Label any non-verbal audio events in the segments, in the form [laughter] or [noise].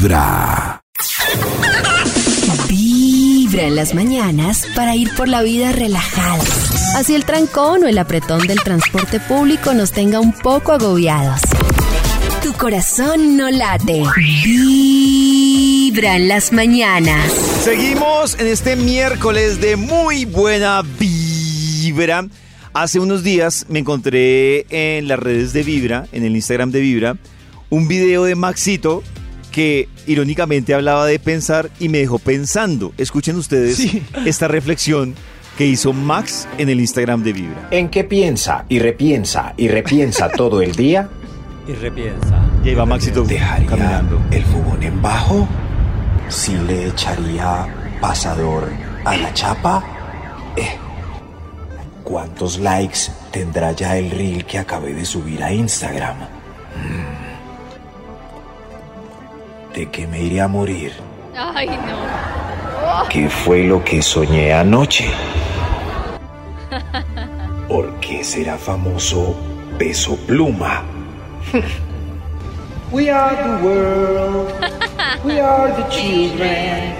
Vibra. Vibra en las mañanas para ir por la vida relajada. Así el trancón o el apretón del transporte público nos tenga un poco agobiados. Tu corazón no late. Vibra en las mañanas. Seguimos en este miércoles de muy buena vibra. Hace unos días me encontré en las redes de Vibra, en el Instagram de Vibra, un video de Maxito que irónicamente hablaba de pensar y me dejó pensando. Escuchen ustedes esta reflexión que hizo Max en el Instagram de Vibra. ¿En qué piensa y repiensa y repiensa [laughs] todo el día? Y repiensa. Y ahí va Maxito ¿Dejaría caminando. el fugón en bajo? ¿Si le echaría pasador a la chapa? Eh, ¿Cuántos likes tendrá ya el reel que acabé de subir a Instagram? Mm. ¿De qué me iré a morir? Ay, no. ¿Qué fue lo que soñé anoche? ¿Por qué será famoso Peso Pluma? [laughs] We are the world. We are the children.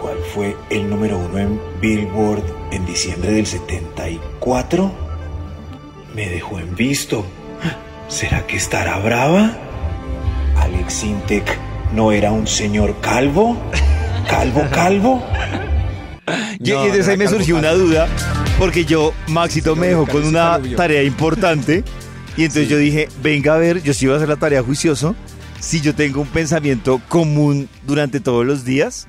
¿Cuál fue el número uno en Billboard en diciembre del 74? Me dejó en visto. ¿Será que estará brava? ¿Alex Intec no era un señor calvo? ¿Calvo, calvo? [laughs] Y, No, y desde ahí me surgió calvo, una duda, porque yo, Maxito me dejó con una tarea importante. Y entonces yo dije, venga a ver, yo sí iba a hacer la tarea juicioso, si yo tengo un pensamiento común durante todos los días.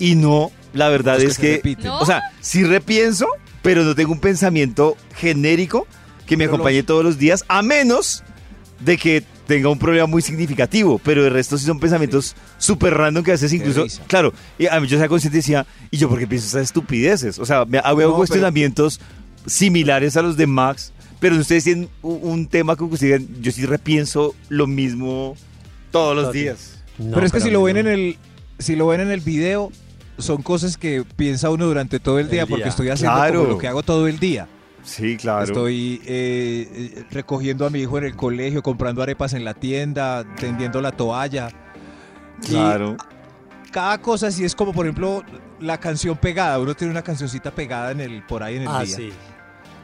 Y no, la verdad es que, o sea, sí repienso, pero no tengo un pensamiento genérico que me Pero acompañe los- todos los días, a menos de que tenga un problema muy significativo, pero el resto sí son pensamientos súper random que a veces incluso, risa. claro, y a mí yo sea consciente y decía, ¿y yo por qué pienso esas estupideces? O sea, me hago pero- cuestionamientos similares a los de Max, pero ustedes tienen un, un tema que ustedes digan, yo sí repienso lo mismo todos los días. No, pero es que si lo ven no. en el si lo ven en el video son cosas que piensa uno durante todo el El día día. porque estoy haciendo Claro. como lo que hago todo el día. Sí, claro. Estoy eh, recogiendo a mi hijo en el colegio, comprando arepas en la tienda, tendiendo la toalla. Y Claro. cada cosa sí es como por ejemplo la canción pegada. Uno tiene una cancioncita pegada en el por ahí en el Ah, día. sí.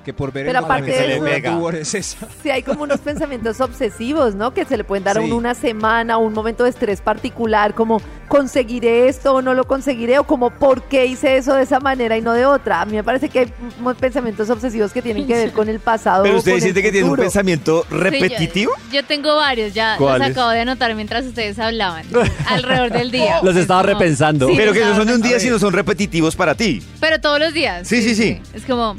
Que por ver Pero el aparte de es esa. Sí, hay como unos pensamientos obsesivos, ¿no? Que se le pueden dar a Sí. uno una semana, un momento de estrés particular, como conseguiré esto o no lo conseguiré, o como por qué hice eso de esa manera y no de otra. A mí me parece que hay pensamientos obsesivos que tienen que ver con el pasado. Pero el sienten que tienen un pensamiento Sí, repetitivo. yo, yo tengo varios, ya los acabo de anotar mientras ustedes hablaban, alrededor del día. [laughs] Los Es estaba como- repensando. Sí, pero que no son de un día, sino son repetitivos para ti. Pero todos los días. Sí, sí, sí. Es como,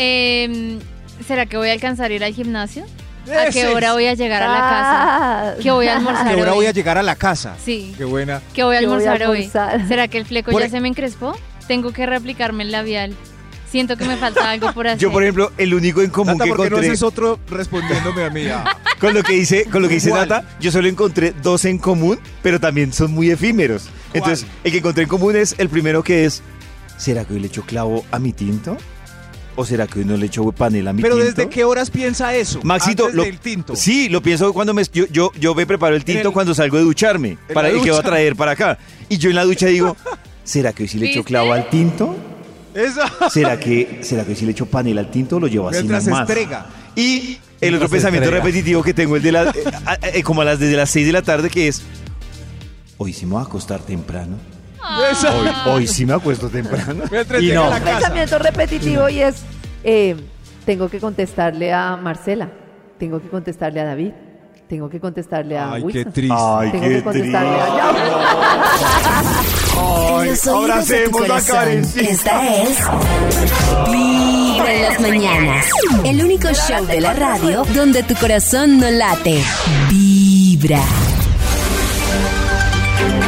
em, ¿será que voy a alcanzar a ir al gimnasio? ¿A qué Ese hora voy a llegar a la casa? Ah, ¿Qué voy a [laughs] almorzar ¿A qué hora hoy? voy a llegar a la casa? Sí. Qué buena. ¿Qué voy a ¿Qué voy a almorzar hoy? almorzar? ¿Será que el fleco Por ya e- se me encrespó? Tengo que reaplicarme el labial. Siento que me falta algo por [laughs] hacer. Yo, por ejemplo, el único en común Nata, que ¿por qué no encontré haces otro respondiéndome a mí? Ah. [laughs] con lo que dice, con lo que dice ¿Cuál? Nata, yo solo encontré dos en común, pero también son muy efímeros. Entonces, el que encontré en común es el primero que es, ¿será que hoy le echo clavo a mi tinto? ¿O será que hoy no le echo panela a mi Pero tinto? ¿desde qué horas piensa eso? Maxito, Antes lo- del tinto. Sí, lo pienso cuando me, yo, yo, yo me preparo el tinto el- cuando salgo de ducharme, para el que va a traer para acá. Y yo en la ducha digo, [laughs] ¿será que hoy sí le echo clavo al tinto? Esa. ¿Será [laughs] que, ¿Será que hoy sí le echo panela al tinto o lo llevo así Mientras se nomás? estrega. Y el otro pensamiento repetitivo que tengo, el de la, eh, eh, como a las desde las 6 de la tarde, que es, hoy sí me voy a acostar temprano. Hoy, hoy sí me acuesto temprano. Mientras Y no. a la Un pensamiento repetitivo y es, eh, tengo que contestarle a Marcela, tengo que contestarle a David, tengo que contestarle a Ay, qué triste. Ay, Tengo qué que contestarle a triste. En los oídos de tu abracemos a corazón. Karencita. Esta es Vibra en las mañanas. El único show de la radio donde tu corazón no late. Vibra.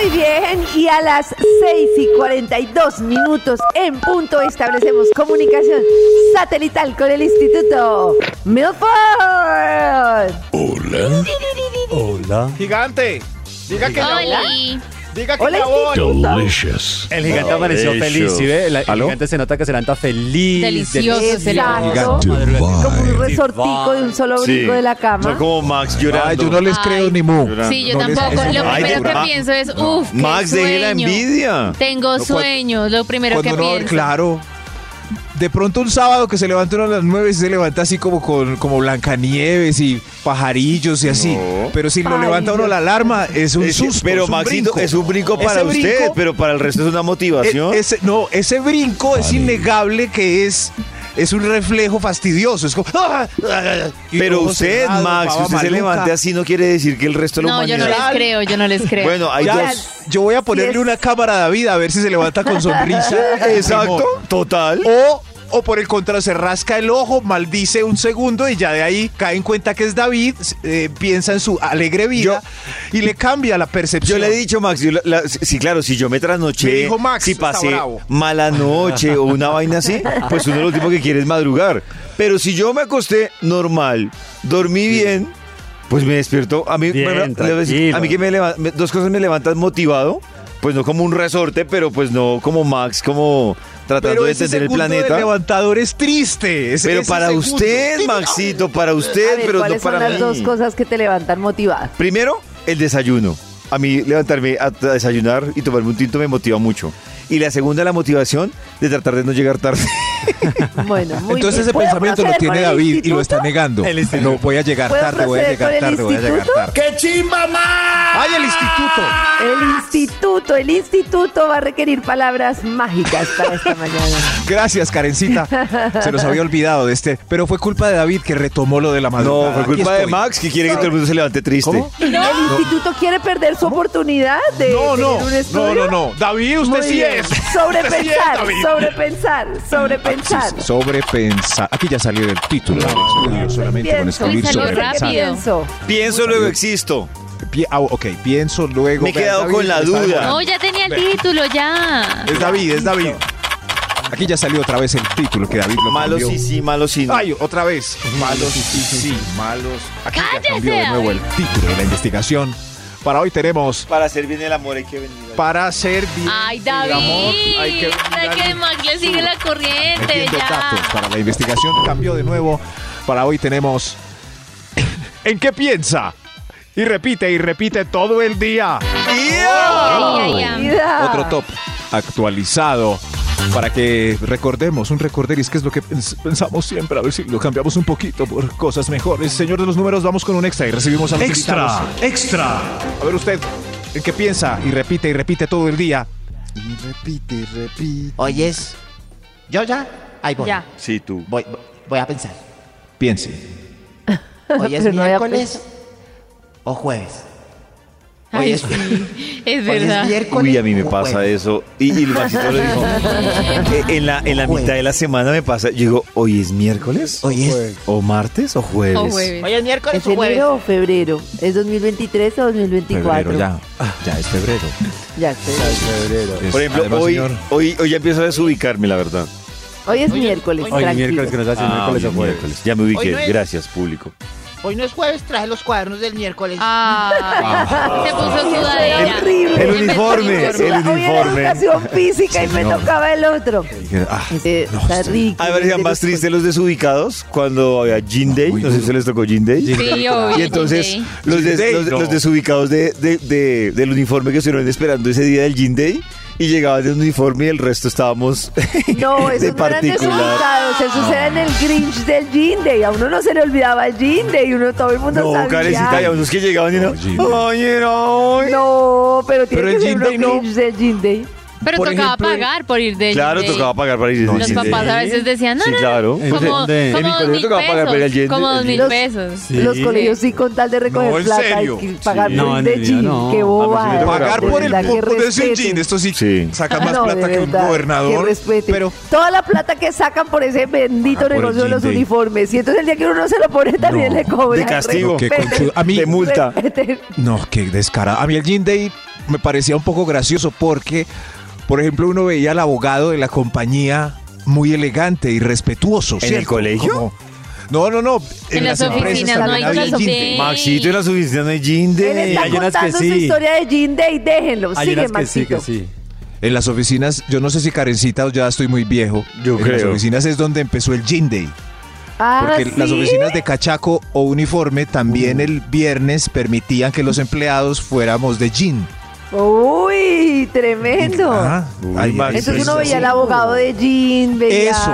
Muy bien, y a las 6 y 42 minutos en punto establecemos comunicación satelital con el Instituto Milford. Hola. Gigante. Diga que Oli. Diga que Hola. Delicious. El gigante amaneció feliz, ¿sí ve? El, el ¿Aló? gigante se nota que se levanta feliz. Delicioso, Exacto. Gigante. Como un resortico de un solo Sí. brinco de la Son cama. como Max llorando. Ay, yo no les Ay. creo ni mu. Sí, yo No les- tampoco. Lo Ay, primero que pienso es, uff, Max, deje la envidia. Tengo sueños, lo primero que Cuando no, pienso. claro. De pronto un sábado que se levanta uno a las nueve y se levanta así como con como Blancanieves y pajarillos y así. No. Pero si lo levanta uno la alarma, es un Es- susto. pero es un Maxito, brinco. es un brinco para Ese usted, brinco- pero para el resto es una motivación. E- ese, no, ese brinco es innegable que es, es un reflejo fastidioso. Es como. ¡ah! Pero usted, cerrados, Max, si usted se maluca. levante así no quiere decir que el resto de la No, yo no humanidad... les creo, yo no les creo. Bueno, hay Ya, dos. yo voy a ponerle es- una cámara a David a ver si se levanta con sonrisa. [laughs] Exacto, total. O, o por el contrario, se rasca el ojo, maldice un segundo y ya de ahí cae en cuenta que es David, eh, piensa en su alegre vida y le cambia la Yo percepción. le he dicho, Max, yo la- la- sí, claro, si yo me Me trasnoché, dijo Max, si pasé mala noche o una vaina así, pues uno lo último que quiere es madrugar. Pero si yo me acosté normal, dormí bien, pues me despierto. A mí, Bien, me- a mí que me leva- me- dos cosas me levantan motivado, pues no como un resorte, pero pues no como Max, como tratando Pero de entender el planeta. levantador es triste. ese- Pero ese para segundo. usted, Maxito, para A usted, ver, pero no ¿cuáles son para las mí. dos cosas que te levantan motivada? Primero, el desayuno. A mí levantarme a a desayunar y tomarme un tinto me motiva mucho. Y la segunda, la motivación de tratar de no llegar tarde. [laughs] [laughs] Bueno, muy Entonces bien. ese ¿Puedo pensamiento lo tiene David y lo está negando. El instituto. No, voy a llegar ¿Puedo tarde, voy a llegar tarde, voy a llegar tarde. ¡Qué chimba más! ¡Ay, el instituto! El instituto, el instituto va a requerir palabras mágicas para esta mañana. [laughs] Gracias, Karencita. Se nos había olvidado de este. Pero fue culpa de David que retomó lo de la madrugada. No, fue culpa de. Max que quiere que todo el mundo se levante triste. ¿Cómo? ¿El instituto quiere perder su oportunidad de No, tener no, un no, estudio? no, no. David, usted Muy sí bien. es. Usted sí es, Sobrepensar, David. sobrepensar, sobrepensar. Aquí ya salió el título del estudio solamente con Pienso, escribir Uy, salió sobrepensar. pienso. Pienso, luego existo. Ah, ok, pienso luego. Me he quedado David, con la duda. No, ya tenía el título, ya. Es David, es David. Aquí ya salió otra vez el título que David lo Malo cambió. sí, sí, malo sí. no. Ay, otra vez. Malos sí, sí, sí, malos. Aquí ya ¡Cállese, cambió de nuevo el título de la investigación. Para hoy tenemos Para hacer bien el amor hay que venir. para hacer bien Ay, el David. amor, hay que Max le sigue la corriente, metiendo ya. datos para la investigación. Cambió de nuevo. Para hoy tenemos [laughs] ¿En qué piensa? Y repite y repite todo el día. Ay, ay, ay. Mira. Otro top actualizado para que recordemos, un recorderis, que es lo que pens- pensamos siempre, a ver si lo cambiamos un poquito por cosas mejores. Señor de los números, vamos con un extra y recibimos a los invitados. extra. A ver usted, ¿en qué piensa? Y repite y repite todo el día. Y repite, y repite. Oyes, yo ya, ahí voy. Ya. Sí, tú. Voy, voy- voy a pensar. Piense. Hoy es [laughs] Pero no había miércoles o jueves. Hoy Ay, [laughs] es, sí, es hoy es verdad. miércoles Uy, a mí me pasa jueves. eso. Y, y el Maxito lo dijo. Eh, En la, en la mitad de la semana me pasa. Yo digo, ¿hoy es miércoles? Hoy es, ¿O martes o jueves? O jueves. hoy es miércoles ¿Es o jueves. enero o febrero? ¿Es 2023 o 2024? Febrero, ya. Ah, ya es febrero. Ya sé. Es- Por ejemplo, además, hoy, señor, hoy, hoy ya empiezo a desubicarme, la verdad. Hoy es Oye, miércoles, hoy Hoy tranquilo. miércoles que nos hace Ah, miércoles hoy o jueves. miércoles. Ya me ubiqué. Hoy no es- Gracias, público. Hoy no es jueves, traje los cuadernos del miércoles. Ay, se puso sudadera. horrible. El uniforme, uniforme. el Hoy era uniforme. educación física y me tocaba el otro. ah, Eh, no, está rico. A ver, parecían más tristes los desubicados cuando había Jean Day. No sé si se les tocó Jean Day. Sí, obvio. Y entonces los, des- Day, los, no. los desubicados de, de- de- del uniforme que estuvieron esperando ese día del Jean Day y llegaban de un uniforme y el resto estábamos [laughs] No, de no particular. desubicados, esos eran el Grinch del Jean Day. A uno no se le olvidaba el Jean Day, uno todo el mundo No, sabía. carecita, y a unos que llegaban y no. Day. Oye, no. No, pero tiene Pero que el ser Jean uno Day no. Grinch del Jean Day. Pero Por tocaba ejemplo, pagar por ir de Claro, Day. tocaba pagar para ir de Los Day. papás a veces decían, no, Sí, no, claro. no, como, de- en mi como dos colegio mil tocaba pagar para ir Como dos mil Los- pesos. Sí. Los colegios sí con tal de recoger No, ¿en plata serio? y que pagar Sí. por No, ir de jean. no. Qué boba. Pagar por el por ese jean, esto sí, Sí. saca más no, plata que un gobernador. Que. Pero Toda la plata que sacan por ese bendito el negocio de los uniformes. Y entonces el día que uno no se lo pone también No, le cobran. de castigo. A mí- De multa. No, qué descarado. A mí el Jean Day me parecía un poco gracioso porque, por ejemplo, uno veía al abogado de la compañía muy elegante y respetuoso. ¿En el colegio? Como- no, no, no. En las oficinas no hay Maxito en las oficinas no hay jean Él de... está hay unas que contando su sí. historia de Jean Day, déjenlo. Hay Sigue, unas que sí, Maxito. que sí. En las oficinas, yo no sé si Karencita o ya estoy muy viejo. Yo en las oficinas es donde empezó el Jean Day. Ah, Porque las ¿sí? oficinas de cachaco o uniforme también el viernes permitían que los empleados fuéramos de jean. Uy, tremendo. Ah, Max, Entonces uno veía al abogado de Jean, veía Eso,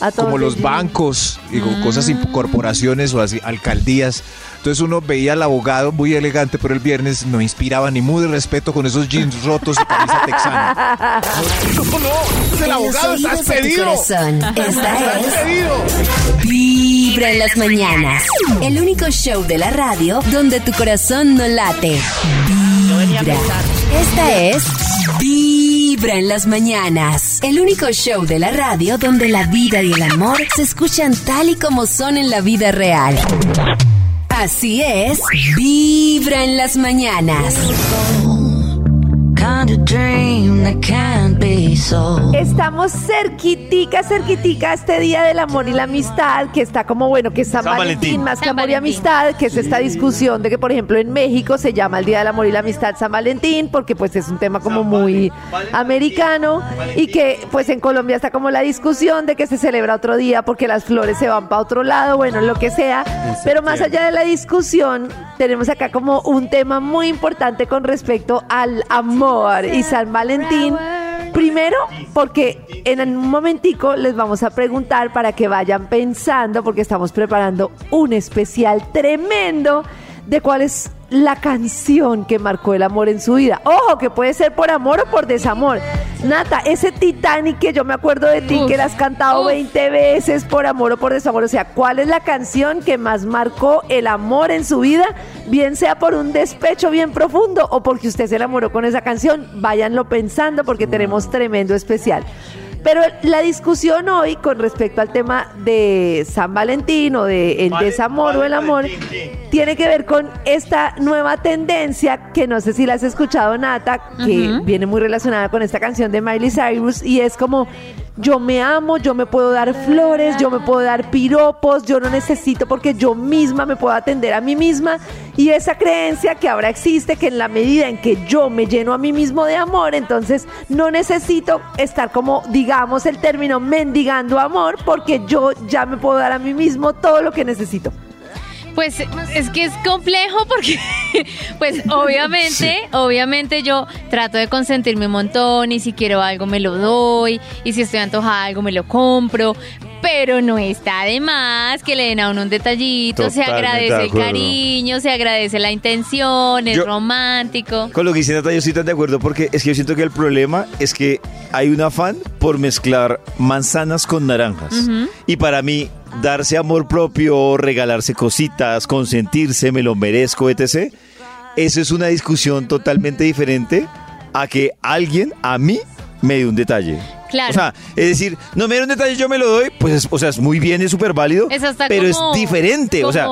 a todos como los jean. bancos, digo, cosas, imp- corporaciones o así, alcaldías. Entonces uno veía al abogado muy elegante, pero el viernes no inspiraba ni muy de respeto con esos jeans rotos y camisa [laughs] texana. En los oídos de tu corazón. Esta es Vibra en las mañanas. El único show de la radio donde tu corazón no late. Esta es Vibra en las mañanas. El único show de la radio donde la vida y el amor se escuchan tal y como son en la vida real. Así es, Vibra en las mañanas. Estamos cerquitica, cerquitica este día del amor y la amistad, que está como bueno, que es San, San Valentín, Valentín. más que amor y amistad, que es esta discusión de que, por ejemplo, en México se llama el Día del Amor y la Amistad San Valentín, porque pues es un tema como muy americano, y que pues en Colombia está como la discusión de que se celebra otro día porque las flores se van para otro lado, bueno, lo que sea, pero más allá de la discusión, tenemos acá como un tema muy importante con respecto al amor y San Valentín. Primero, porque en un momentico les vamos a preguntar para que vayan pensando, porque estamos preparando un especial tremendo de cuál es la canción que marcó el amor en su vida. Ojo, que puede ser por amor o por desamor. Nata, ese Titanic que yo me acuerdo de ti, Uf, que la has cantado uf. 20 veces por amor o por desamor. O sea, ¿cuál es la canción que más marcó el amor en su vida? Bien sea por un despecho bien profundo o porque usted se enamoró con esa canción. Váyanlo pensando porque tenemos tremendo especial. Pero la discusión hoy con respecto al tema de San Valentín o de el desamor o el amor tiene que ver con esta nueva tendencia que no sé si la has escuchado Nata, que viene muy relacionada con esta canción de Miley Cyrus y es como yo me amo, yo me puedo dar flores, yo me puedo dar piropos, yo no necesito porque yo misma me puedo atender a mí misma y esa creencia que ahora existe que en la medida en que yo me lleno a mí mismo de amor, entonces no necesito estar como digamos el término mendigando amor porque yo ya me puedo dar a mí mismo todo lo que necesito. Pues es que es complejo porque, [laughs] pues obviamente, obviamente yo trato de consentirme un montón y si quiero algo me lo doy y si estoy antojada algo me lo compro, pero no está de más que le den a uno un detallito, se Totalmente agradece el cariño, se agradece la intención, es Yo- romántico. Con lo que dice Nata, yo estoy tan de acuerdo porque es que yo siento que el problema es que hay un afán por mezclar manzanas con naranjas. Y para mí, darse amor propio, regalarse cositas, consentirse, me lo merezco, etc. Eso es una discusión totalmente diferente a que alguien a mí me dé un detalle. Claro. O sea, es decir, no me da un detalle, yo me lo doy, pues, es- o sea, es muy bien, es súper válido, Es hasta pero como- es diferente, o sea,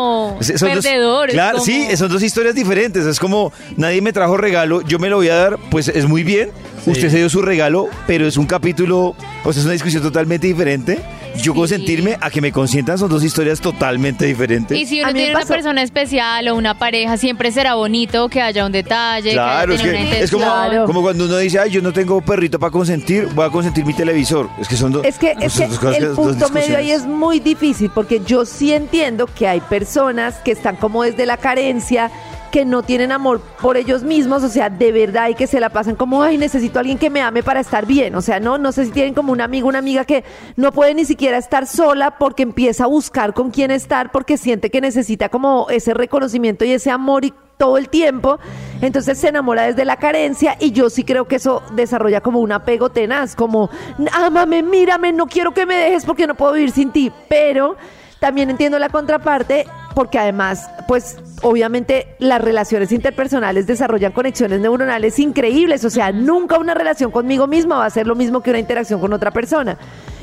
son dos- claro, como- sí, son dos historias diferentes, es como nadie me trajo regalo, yo me lo voy a dar, pues es muy bien, usted se dio su regalo, pero es un capítulo, o sea, es una discusión totalmente diferente. Yo Sí. consentirme a que me consientan son dos historias totalmente diferentes. Y si A uno mí me tiene una pasó- persona especial o una pareja, siempre será bonito que haya un detalle, Claro, que es haya tenido una que es como, intención. Claro. como cuando uno dice, ay, yo no tengo perrito para consentir, voy a consentir mi televisor. Es que son dos. Es que, es son que dos cosas el dos punto medio ahí discusiones. es muy difícil porque yo sí entiendo que hay personas que están como desde la carencia, que no tienen amor por ellos mismos, o sea, de verdad y que se la pasan como, ay, necesito alguien que me ame para estar bien, o sea, no, no sé si tienen como un amigo, una amiga que no puede ni siquiera estar sola porque empieza a buscar con quién estar porque siente que necesita como ese reconocimiento y ese amor y todo el tiempo, entonces se enamora desde la carencia y yo sí creo que eso desarrolla como un apego tenaz, como, ámame, mírame, no quiero que me dejes porque no puedo vivir sin ti, pero también entiendo la contraparte porque además, pues obviamente las relaciones interpersonales desarrollan conexiones neuronales increíbles, o sea, nunca una relación conmigo misma va a ser lo mismo que una interacción con otra persona.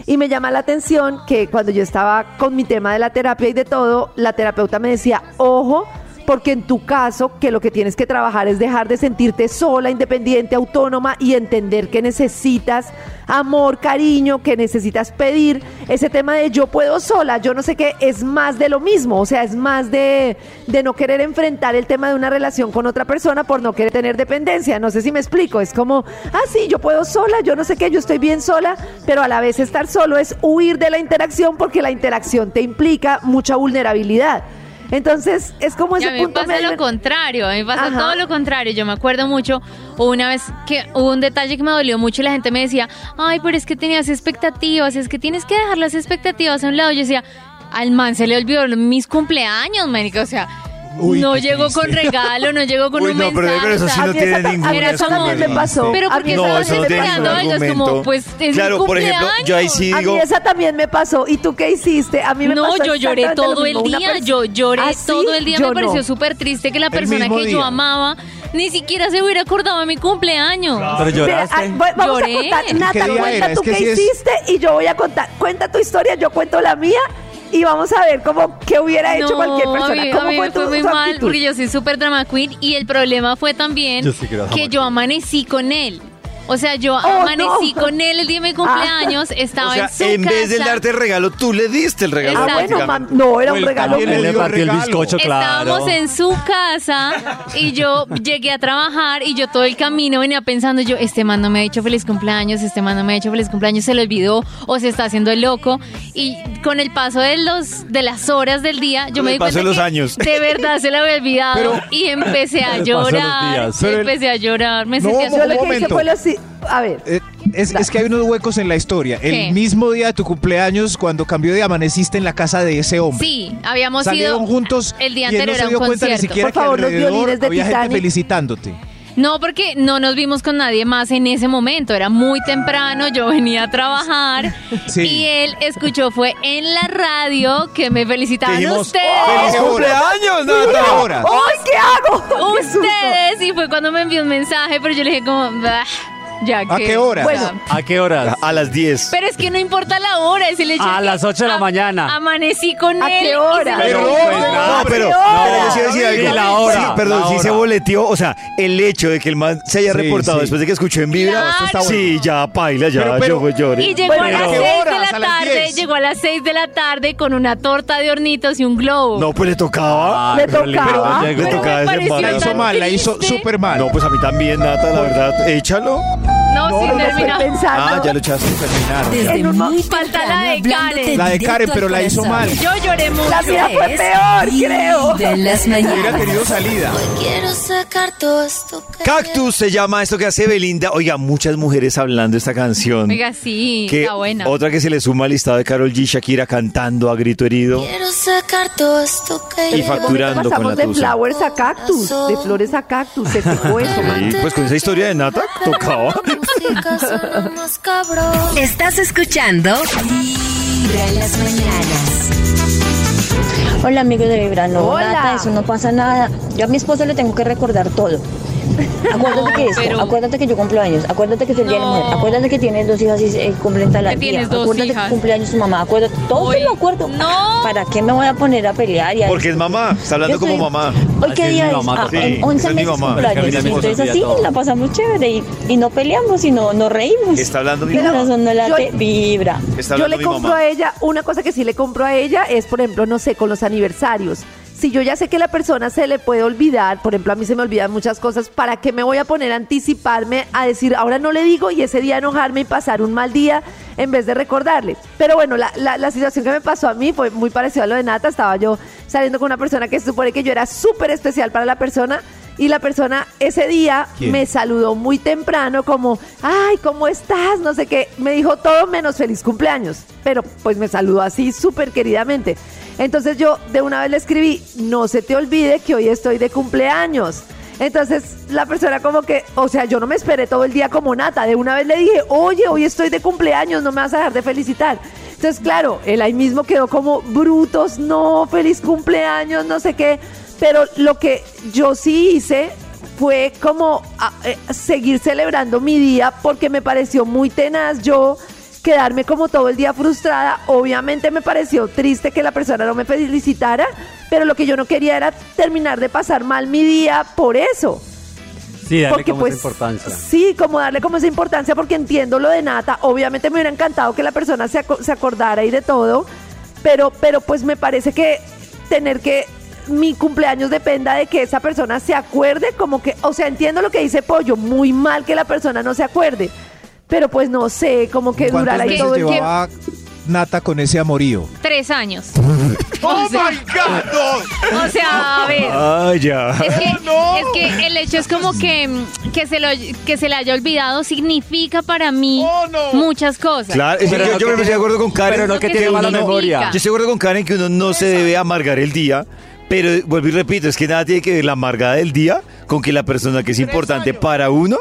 Y me llama la atención que cuando yo estaba con mi tema de la terapia y de todo, la terapeuta me decía, ojo, porque en tu caso, que lo que tienes que trabajar es dejar de sentirte sola, independiente, autónoma y entender que necesitas amor, cariño, que necesitas pedir. Ese tema de yo puedo sola, yo no sé qué, es más de lo mismo, o sea, es más de, de no querer enfrentar el tema de una relación con otra persona por no querer tener dependencia. No sé si me explico, es como, ah, sí, yo puedo sola, yo no sé qué, yo estoy bien sola, pero a la vez estar solo es huir de la interacción porque la interacción te implica mucha vulnerabilidad. Entonces, es como Y ese a mí punto pasa medio- lo contrario, a mí pasa Ajá. todo lo contrario. Yo me acuerdo mucho, una vez que hubo un detalle que me dolió mucho y la gente me decía, ay, pero es que tenías expectativas, es que tienes que dejar las expectativas a un lado. Yo decía, al man se le olvidó mis cumpleaños, médico, o sea... Uy, no llegó con regalo, no llegó con Uy, un no, pero- mensaje. pero eso o sí no a tiene esa- ningún a también me pasó. Pero A porque No, estabas eso esperando algo, es como, pues, es mi Claro, por ejemplo, yo ahí sí A digo, mí esa también me pasó. ¿Y tú qué hiciste? A mí me no, pasó yo lloré todo el mismo. Una día, yo lloré ¿Ah, sí? todo el día, Yo me pareció súper triste que la persona que yo amaba ni siquiera se hubiera acordado de mi cumpleaños. Pero Mira, lloraste. ah, voy- vamos Lloré. a contar. ¿Qué Nata, cuenta tú que qué hiciste y yo voy a contar. Cuenta tu historia, yo cuento la mía y vamos a ver cómo qué hubiera hecho No, cualquier persona. A mí, ¿Cómo a mí fue me tu, fue muy mal porque yo soy súper drama queen y el problema fue también Yo sí que yo amanecí con él. O sea, yo Oh, amanecí no. con él el día de mi cumpleaños, estaba o sea, en su en vez de darte el regalo, tú le diste el regalo. Ah, bueno, mam, no, era un el regalo. Él le partió el bizcocho, claro. Estábamos en su casa y yo llegué a trabajar y yo todo el camino venía pensando yo, este man no me ha dicho feliz cumpleaños, este man no me ha dicho feliz cumpleaños, se lo olvidó o se está haciendo el loco. Y con el paso de los de las horas del día, yo Con me el di paso cuenta de los que años. de verdad se lo había olvidado Pero- y empecé a [laughs] llorar. empecé a llorar, me No, sentía Yo lo que hice fue lo A ver, Eh, es, es que hay unos huecos en la historia. ¿Qué? El mismo día de tu cumpleaños, cuando cambió de amaneciste en la casa de ese hombre. Sí, habíamos Salieron ido juntos el día y él anterior no se un dio cuenta ni siquiera Por favor, que los alrededor violines de había gente Titanic. felicitándote. No, porque no nos vimos con nadie más en ese momento. Era muy temprano, yo venía a trabajar [laughs] Sí. y él escuchó, fue en la radio que me felicitaban Dijimos, ustedes. ¡Feliz ¿Qué hora? cumpleaños, ¿Qué Nata! hora? ¡ay, qué hago! Ustedes, y fue cuando me envió un mensaje, pero yo le dije como, "Bah, ya ¿A qué hora? Bueno. ¿A qué horas? A las 10. pero es que no importa la hora, es el hecho A de que las ocho de la am- mañana. Amanecí con ¿A él. qué y se hora? lo Pero, No, nada, pero, ¿qué pero hora? yo sí iba a decir algo. Y la hora, Sí, perdón, la sí se hora. boleteó. O sea, el hecho de que el man se haya Sí, reportado sí. después de que escuchó en Vibra. Claro. Esto está Sí, ya, paila, ya, Pero, pero- yo lloré. Y llegó Bueno, a las ¿a qué 6 de horas? la ¿A las tarde, 10? llegó a las 6 de la tarde con una torta de hornitos y un globo. No, pues le tocaba. Le pero tocaba. Le Pero tocaba ese pareció La hizo mal, la hizo triste. súper mal. No, pues a mí también, Nata, la verdad. Échalo. you. No, No, sin no, estoy terminar. pensando. Ah, ya lo echaste. Desde En un mo- muy Falta la de Karen. La de Karen, pero la hizo mal. Yo lloré mucho. La mía fue peor, creo. De las Hubiera mañanas. tenido salida. Quiero sacar todo esto Cactus se llama esto que hace Belinda. Oiga, muchas mujeres hablando esta canción. Oiga, sí, Que está buena. Otra que se le suma al listado de Carol G. Shakira cantando a grito herido. quiero sacar todo esto que Y facturando con Pasamos la de tusa. flowers a cactus, de flores a cactus, se [laughs] eso. Sí, pues con esa historia de Nata tocaba. Más cabrón. Estás escuchando Vibra en las mañanas. Hola amigos de Vibra, no, Hola. Eso no pasa nada. Yo a mi esposo le tengo que recordar todo. [laughs] Acuérdate que esto, pero- acuérdate que yo cumplo años, acuérdate que es el día de la No. mujer, acuérdate que tienes dos hijas y eh, cumplen tal Que día, tienes dos acuérdate hijas. que cumpleaños tu mamá, acuérdate, todo se lo acuerdo. no. ¿Para qué me voy a poner a pelear? Y a Porque es mamá. Está hablando como mamá. ¿Hoy qué día mi es? mamá Ah, en 11 Esa es mi meses mamá. cumpleaños. Es Entonces así todo. la pasamos chévere y, y no peleamos, sino nos reímos. Está hablando mi mamá. no late, Yo- vibra. Está Yo le mi compro mamá. a ella, una cosa que sí le compro a ella es, por ejemplo, no sé, con los aniversarios. Si yo ya sé que la persona se le puede olvidar, por ejemplo, a mí se me olvidan muchas cosas, ¿para qué me voy a poner a anticiparme a decir, ahora no le digo y ese día enojarme y pasar un mal día en vez de recordarle? Pero bueno, la, la- la situación que me pasó a mí fue muy parecida a lo de Nata. Estaba yo saliendo con una persona que se supone que yo era súper especial para la persona y la persona ese día ¿Quién? me saludó muy temprano como, ay, ¿cómo estás? No sé qué. Me dijo todo menos feliz cumpleaños, pero pues me saludó así súper queridamente. Entonces yo de una vez le escribí, no se te olvide que hoy estoy de cumpleaños. Entonces la persona como que, o sea, yo no me esperé todo el día como nata, de una vez le dije, oye, hoy estoy de cumpleaños, no me vas a dejar de felicitar. Entonces, claro, él ahí mismo quedó como brutos, no, feliz cumpleaños, no sé qué. Pero lo que yo sí hice fue como a- eh, seguir celebrando mi día porque me pareció muy tenaz yo quedarme como todo el día frustrada. Obviamente me pareció triste que la persona no me felicitara, pero lo que yo no quería era terminar de pasar mal mi día por eso. Sí, darle Porque, como pues, esa importancia. Sí, como darle como esa importancia porque entiendo lo de Nata. Obviamente me hubiera encantado que la persona se, aco- se acordara y de todo, pero, pero pues me parece que tener que mi cumpleaños dependa de que esa persona se acuerde, como que, o sea, entiendo lo que dice Pollo, muy mal que la persona no se acuerde, pero pues no sé, como que ¿Cuántos durara ahí todo el tiempo. Nata con ese amorío? Tres años. [laughs] [laughs] ¡Oh, my God! O sea, a ver. Ay, ya. Es que, [laughs] no! es que el hecho es como que, que, se lo, que se le haya olvidado significa para mí Oh, no. muchas cosas. Claro, es que Pero yo, no yo que me estoy de tiene- acuerdo con Karen. pero no que tiene uno mala memoria. Yo estoy de acuerdo con Karen que uno no se debe amargar el día, pero vuelvo y repito, es que nada tiene que ver la amargada del día con que la persona que es importante para uno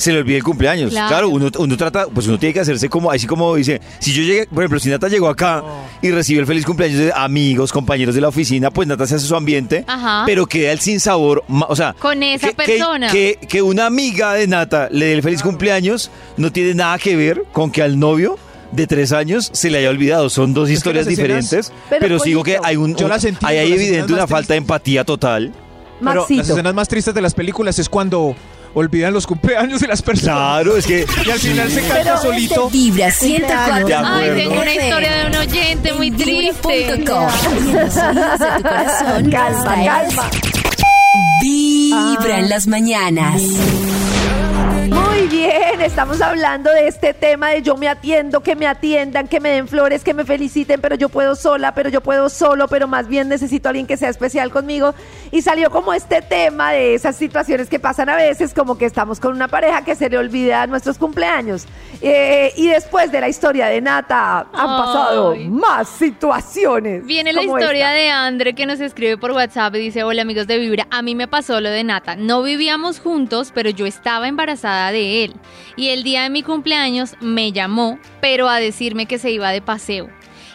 se le olvide el cumpleaños. Claro. Claro, uno, uno trata, pues uno tiene que hacerse como, así como dice, si yo llegué, por ejemplo, si Nata llegó acá y recibe el feliz cumpleaños de amigos, compañeros de la oficina, pues Nata se hace su ambiente, Ajá. pero queda el sinsabor, ma- o sea, Con esa que- persona. Que, que una amiga de Nata le dé el feliz cumpleaños no tiene nada que ver con que al novio de tres años se le haya olvidado. Son dos historias diferentes, Pero, pero, sigo que hay un, yo un- las entiendo, hay, evidente una falta de empatía total. Pero las escenas más tristes de las películas es cuando olvidan los cumpleaños de las personas. Claro, es que Y al final se canta Pero- solito. Vibra 104. De Ay, tengo una historia de un oyente muy triste. Calma, calma. Vibra en las mañanas. Muy bien, estamos hablando de este tema de yo me atiendo, que me atiendan, que me den flores, que me feliciten, pero yo puedo sola, pero yo puedo solo, pero más bien necesito a alguien que sea especial conmigo. Y salió como este tema de esas situaciones que pasan a veces, como que estamos con una pareja que se le olvida nuestros cumpleaños. Eh, y después de la historia de Nata, han Ay. pasado más situaciones. Viene la historia esta. de Andre que nos escribe por WhatsApp y dice, hola amigos de Vibra, a mí me pasó lo de Nata. No vivíamos juntos, pero yo estaba embarazada de él. Y el día de mi cumpleaños me llamó, pero a decirme que se iba de paseo.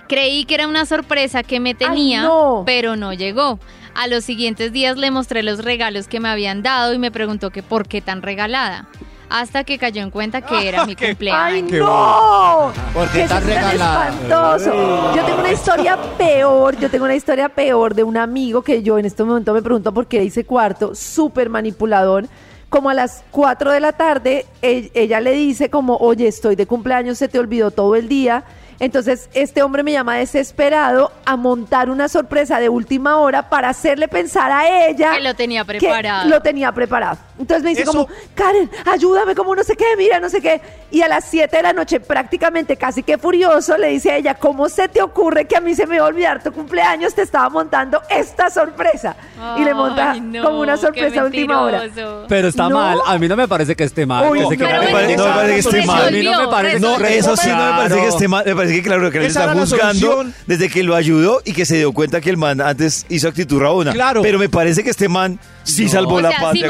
Creí que era una sorpresa que me tenía, no. pero no llegó. A los siguientes días le mostré los regalos que me habían dado y me preguntó que por qué tan regalada. Hasta que cayó en cuenta que era mi [laughs] ¡Ay, cumpleaños. no! ¿Por qué Eso tan es regalada? espantoso. Yo tengo una historia peor, yo tengo una historia peor de un amigo que yo en este momento me pregunto por qué hice cuarto, súper manipulador. Como a las 4 de la tarde, ella le dice como, oye, estoy de cumpleaños, se te olvidó todo el día. Entonces, este hombre me llama desesperado a montar una sorpresa de última hora para hacerle pensar a ella Que lo tenía que preparado. lo tenía preparado. Entonces me dice Eso- como, Karen, ayúdame, como no sé qué, mira, no sé qué. Y a las 7 de la noche, prácticamente casi que furioso, le dice a ella, ¿cómo se te ocurre que a mí se me va a olvidar tu cumpleaños? Te estaba montando esta sorpresa. y le monta no, como una sorpresa a última hora. Pero está No. mal. A mí no me parece que esté mal. Uy, que no me parece- no me parece que esté mal. A mí no me parece No, resolvió. eso sí no me parece que Claro. esté mal. Me parece que claro que le Esa está solución. desde que lo ayudó y que se dio cuenta que el man antes hizo actitud rabona. Claro. Pero me parece que este man sí salvó O la sea, patria.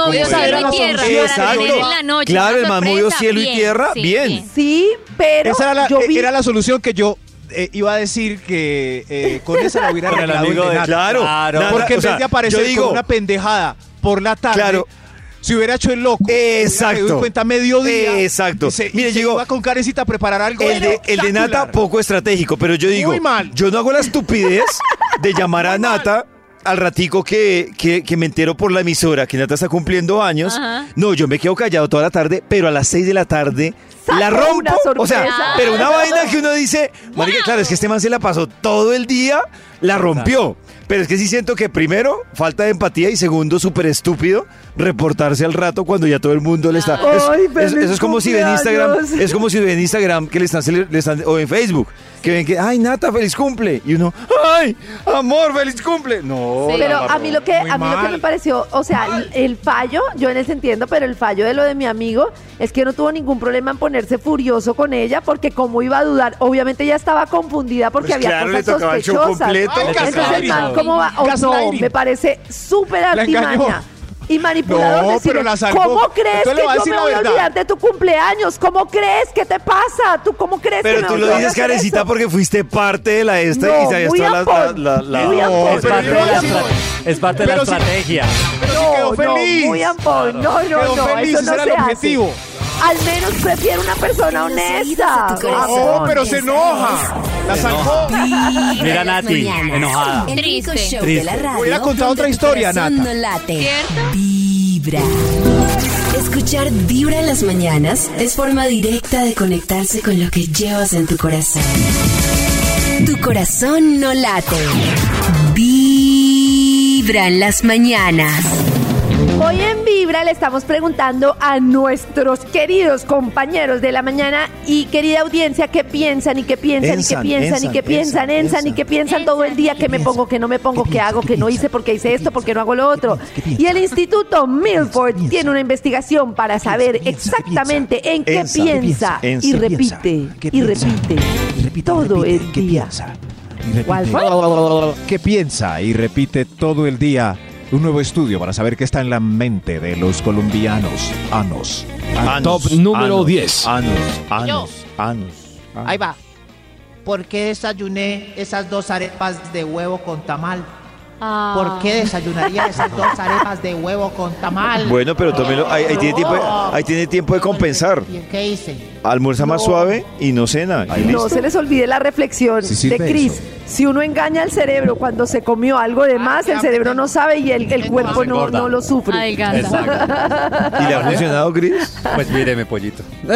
era. Cielo era y la tierra Exacto. en la noche Claro, el man movió sorpresa. cielo y Bien, tierra, sí, bien. Sí, pero Esa era la, yo vi... era la solución que yo eh, iba a decir que eh, con esa la hubiera [laughs] arreglado el amigo de. Claro. Claro. Nada, Porque en sea, vez de aparecer digo, con una pendejada por la tarde, Claro. si hubiera hecho el loco, Exacto. se dio cuenta mediodía. Exacto. y Se, Mire, y se llegó- iba con Carecita a preparar algo. El de, el de Nata poco estratégico, pero yo digo, Muy mal. yo no hago la estupidez de llamar a Nata al ratico que, que, que me entero por la emisora que Nata está cumpliendo años. Ajá. No, yo me quedo callado toda la tarde, pero a las 6 de la tarde la rompo. O sea, pero una vaina que uno dice, marica, claro, es que este man se la pasó todo el día, la rompió. Pero es que sí siento que primero, falta de empatía y segundo, súper estúpido, reportarse al rato cuando ya todo el mundo le está... es- Ay, es- feliz eso es como si ven Instagram, es como si ven Instagram que le están, le están- o en Facebook, que ven que, ay, Nata, feliz cumple. Y uno, ay, amor, feliz cumple. No, Sí. Pero a mí lo que a mí lo que me pareció, o sea, el- el fallo, yo en ese entiendo, pero el fallo de lo de mi amigo es que no tuvo ningún problema en ponerse furioso con ella porque como iba a dudar, obviamente ella estaba confundida porque Pues había claro, le cosas tocaba el show sospechosas. completo. Ay, Entonces, gaslighting. man, ¿cómo va? Oh, no, me parece súper artimaña. Y manipulador No, decirle, pero la salvó. ¿cómo crees que yo me voy a olvidar de tu cumpleaños? ¿Cómo crees? ¿Qué te pasa? ¿Tú cómo crees que Pero me tú voy lo a dices, Carecita, eso? porque fuiste parte de la esta No, y sabías la, la, la- ampón. Es parte de la, es parte de la estrategia. Pero No, quedó no, feliz. muy ampón. No, no, quedó no, feliz, eso ese no era se el hace. objetivo. Al menos prefiero una persona honesta. Corazón. Oh, pero se enoja. La sacó. Mira, Nati, enojada. El único Triste. show de la radio Hubiera contado otra historia, Nata. no late. ¿Cierto? Vibra. Escuchar Vibra en las mañanas es forma directa de conectarse con lo que llevas en tu corazón. Tu corazón no late. Vibra en las mañanas. Hoy en Vibra le estamos preguntando a nuestros queridos compañeros de la mañana y querida audiencia qué piensan y qué piensan y qué piensan y ensan, qué piensan, ensan, ensan y qué piensan todo el día, que me pongo, que no me pongo, qué hago, que no hice, porque hice esto, porque no hago lo otro. Y el Instituto Milford tiene una investigación para saber exactamente en qué Ensa, piensa ensa, y repite ¿Qué y repite Y todo el ¿qué día. Y. ¿Qué piensa y repite todo el día? Un nuevo estudio para saber qué está en la mente de los colombianos. Anos. Anos, Top número anos, 10. Anos, anos, anos. Ahí va. ¿Por qué desayuné esas dos arepas de huevo con tamal? Ah. ¿Por qué desayunaría esas dos [laughs] arepas de huevo con tamal? Bueno, pero tómelo. Ahí, ahí tiene tiempo, de- ahí tiene tiempo de compensar. ¿Y qué hice? Almuerza más suave y no cena. y No listo. se les olvide la reflexión Sí sirve de Cris. eso. Si uno engaña al cerebro cuando se comió algo de más, el cerebro no sabe y el, el cuerpo no, engorda. no lo sufre. Adelgaza. Exacto. ¿Y le ha funcionado, Cris? Pues míreme, pollito. [laughs] ¡Wow!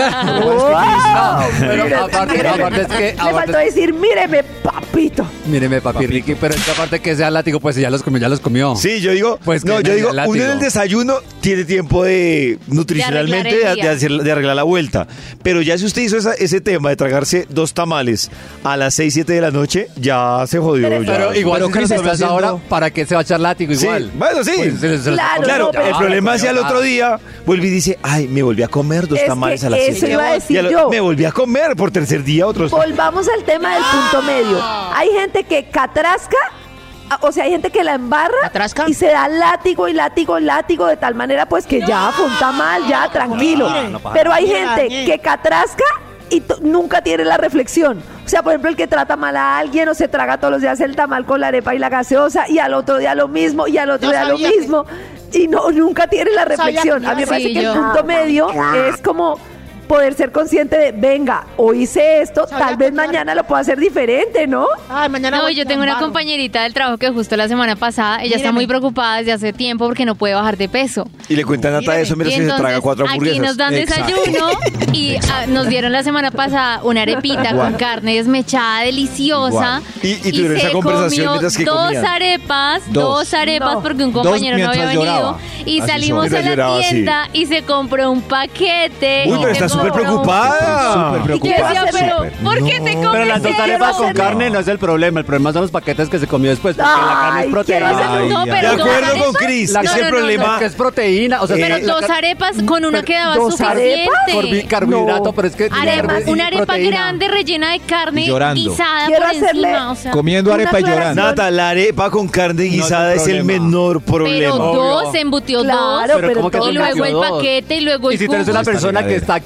Pero Mire, aparte, míreme. aparte es que. Le aparte faltó decir, míreme, papito. Míreme, papi Ricky, pero es que aparte que sea látigo, pues ya los comió, ya los comió. Sí, yo digo, Pues no, que yo digo, látigo. uno en el desayuno tiene tiempo de nutricionalmente De de, arreglar el de hacer- de arreglar la vuelta. Pero ya si usted hizo esa- ese tema de tragarse dos tamales a las 6, 7 de la noche, ya se jodió. Pero- ya. Pero igual Pero si haciendo- ahora, ¿para qué se va a echar látigo Sí, igual? bueno, sí. Pues, se- se los Claro, come Claro, no, pero- el problema es si al otro ah. día vuelve y dice, ay, me volví a comer dos Es tamales que a las eso 6. iba a decir yo. Me volví a comer por tercer día otros. Volvamos al tema del punto medio. Hay gente que catrasca, a- o sea, hay gente que la embarra ¿Catrasca? y se da látigo y látigo y látigo de tal manera pues que ya fue un tamal, ya tranquilo. no Pero hay gente que catrasca y nunca tiene la reflexión. O sea, por ejemplo, el que trata mal a alguien o se traga todos los días el tamal con la arepa y la gaseosa y al otro día lo mismo y al otro Yo día lo que- mismo y no nunca tiene la reflexión. A mí me parece Sí, que el punto medio es como poder ser consciente de, venga, hoy hice esto, Sabía tal vez mañana lo puedo hacer diferente, ¿no? Ay, mañana No, voy yo tengo una compañerita del trabajo que justo la semana pasada, ella está muy preocupada desde hace tiempo porque no puede bajar de peso. Y le cuentan a Nata eso Y que se traga cuatro aquí hamburguesas. nos dan Exacto. desayuno [laughs] y ah, nos dieron la semana pasada una arepita con carne desmechada deliciosa. Y- y tuvieron esa se conversación comió mientras que dos comían. arepas, Dos. dos, arepas No. porque un compañero no había venido. lloraba. Y Así salimos a la tienda y se compró un paquete. Uy, y pero se está súper preocupada. Súper Y yo decía, preocupada. pero Súper. ¿por qué te comes Pero las dos eso? arepas con carne no es el problema. El problema son los paquetes que se comió después. Porque la carne Ay, es quiero proteína. hacer- No, ay, pero De dos acuerdo con arepas- Cris, No, es no, el no, problema. no, que es proteína. O sea, Pero la- la- dos arepas con una quedaba ¿dos suficiente. por carbohidrato, No. pero es que y una arepa proteína. grande rellena de carne Y llorando. guisada Quiero por hacerle- encima. O sea, Comiendo Una arepa y aclaración. llorando. Nata, la arepa con carne guisada es, el problema. menor pero problema. dos, se embutió Claro, dos. pero ¿cómo que todo- Y luego el dos? paquete y luego el Y si tú eres jugo. una persona que está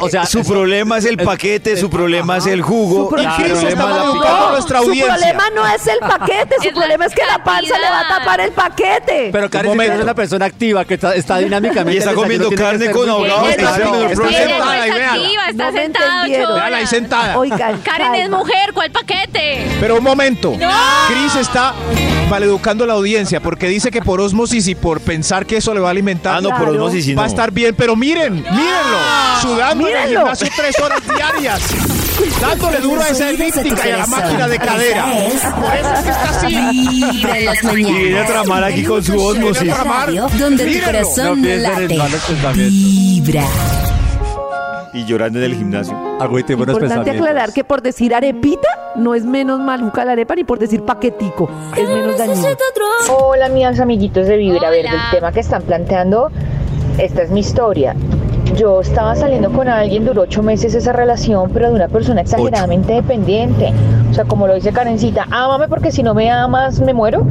o sea, su eso- problema es el es- paquete, su problema es el Su jugo. pro- y su problema está es la modificando pica- nuestra Su problema no es el paquete, su Es problema es que la panza le va a tapar el paquete. Pero Karen, si momento. una persona activa que está, está [laughs] dinámicamente. Y está comiendo carne con muy ahogado, bien. ese es el problema. no es activa, está No sentada. Véala ahí sentada. Oigan, Karen es mujer, ¿cuál paquete? Pero un momento. Cris está maleducando a la audiencia porque dice que por osmosis y por pensar que eso le va a alimentar. Ah, no, por Claro. osmosis Va a no. estar bien, pero miren, mírenlo. Sudando en el gimnasio tres horas diarias. Dándole duro a esa de elíptica y a la máquina de cadera. Por eso es que está así. En las Y viene a mañanas. tramar aquí con su El osmosis. de radio Donde tu corazón No late. Vibra. Y llorando en el gimnasio. Agüite buenos Importante aclarar que por decir arepita no es menos maluca la arepa ni por decir paquetico es menos dañino. Hola, mis amiguitos de Vibra. A ver, Hola. del tema que están planteando, esta es mi historia. Yo estaba saliendo con alguien, duró ocho meses esa relación, pero de una persona exageradamente dependiente. O sea, como lo dice Karencita, ámame porque si no me amas me muero.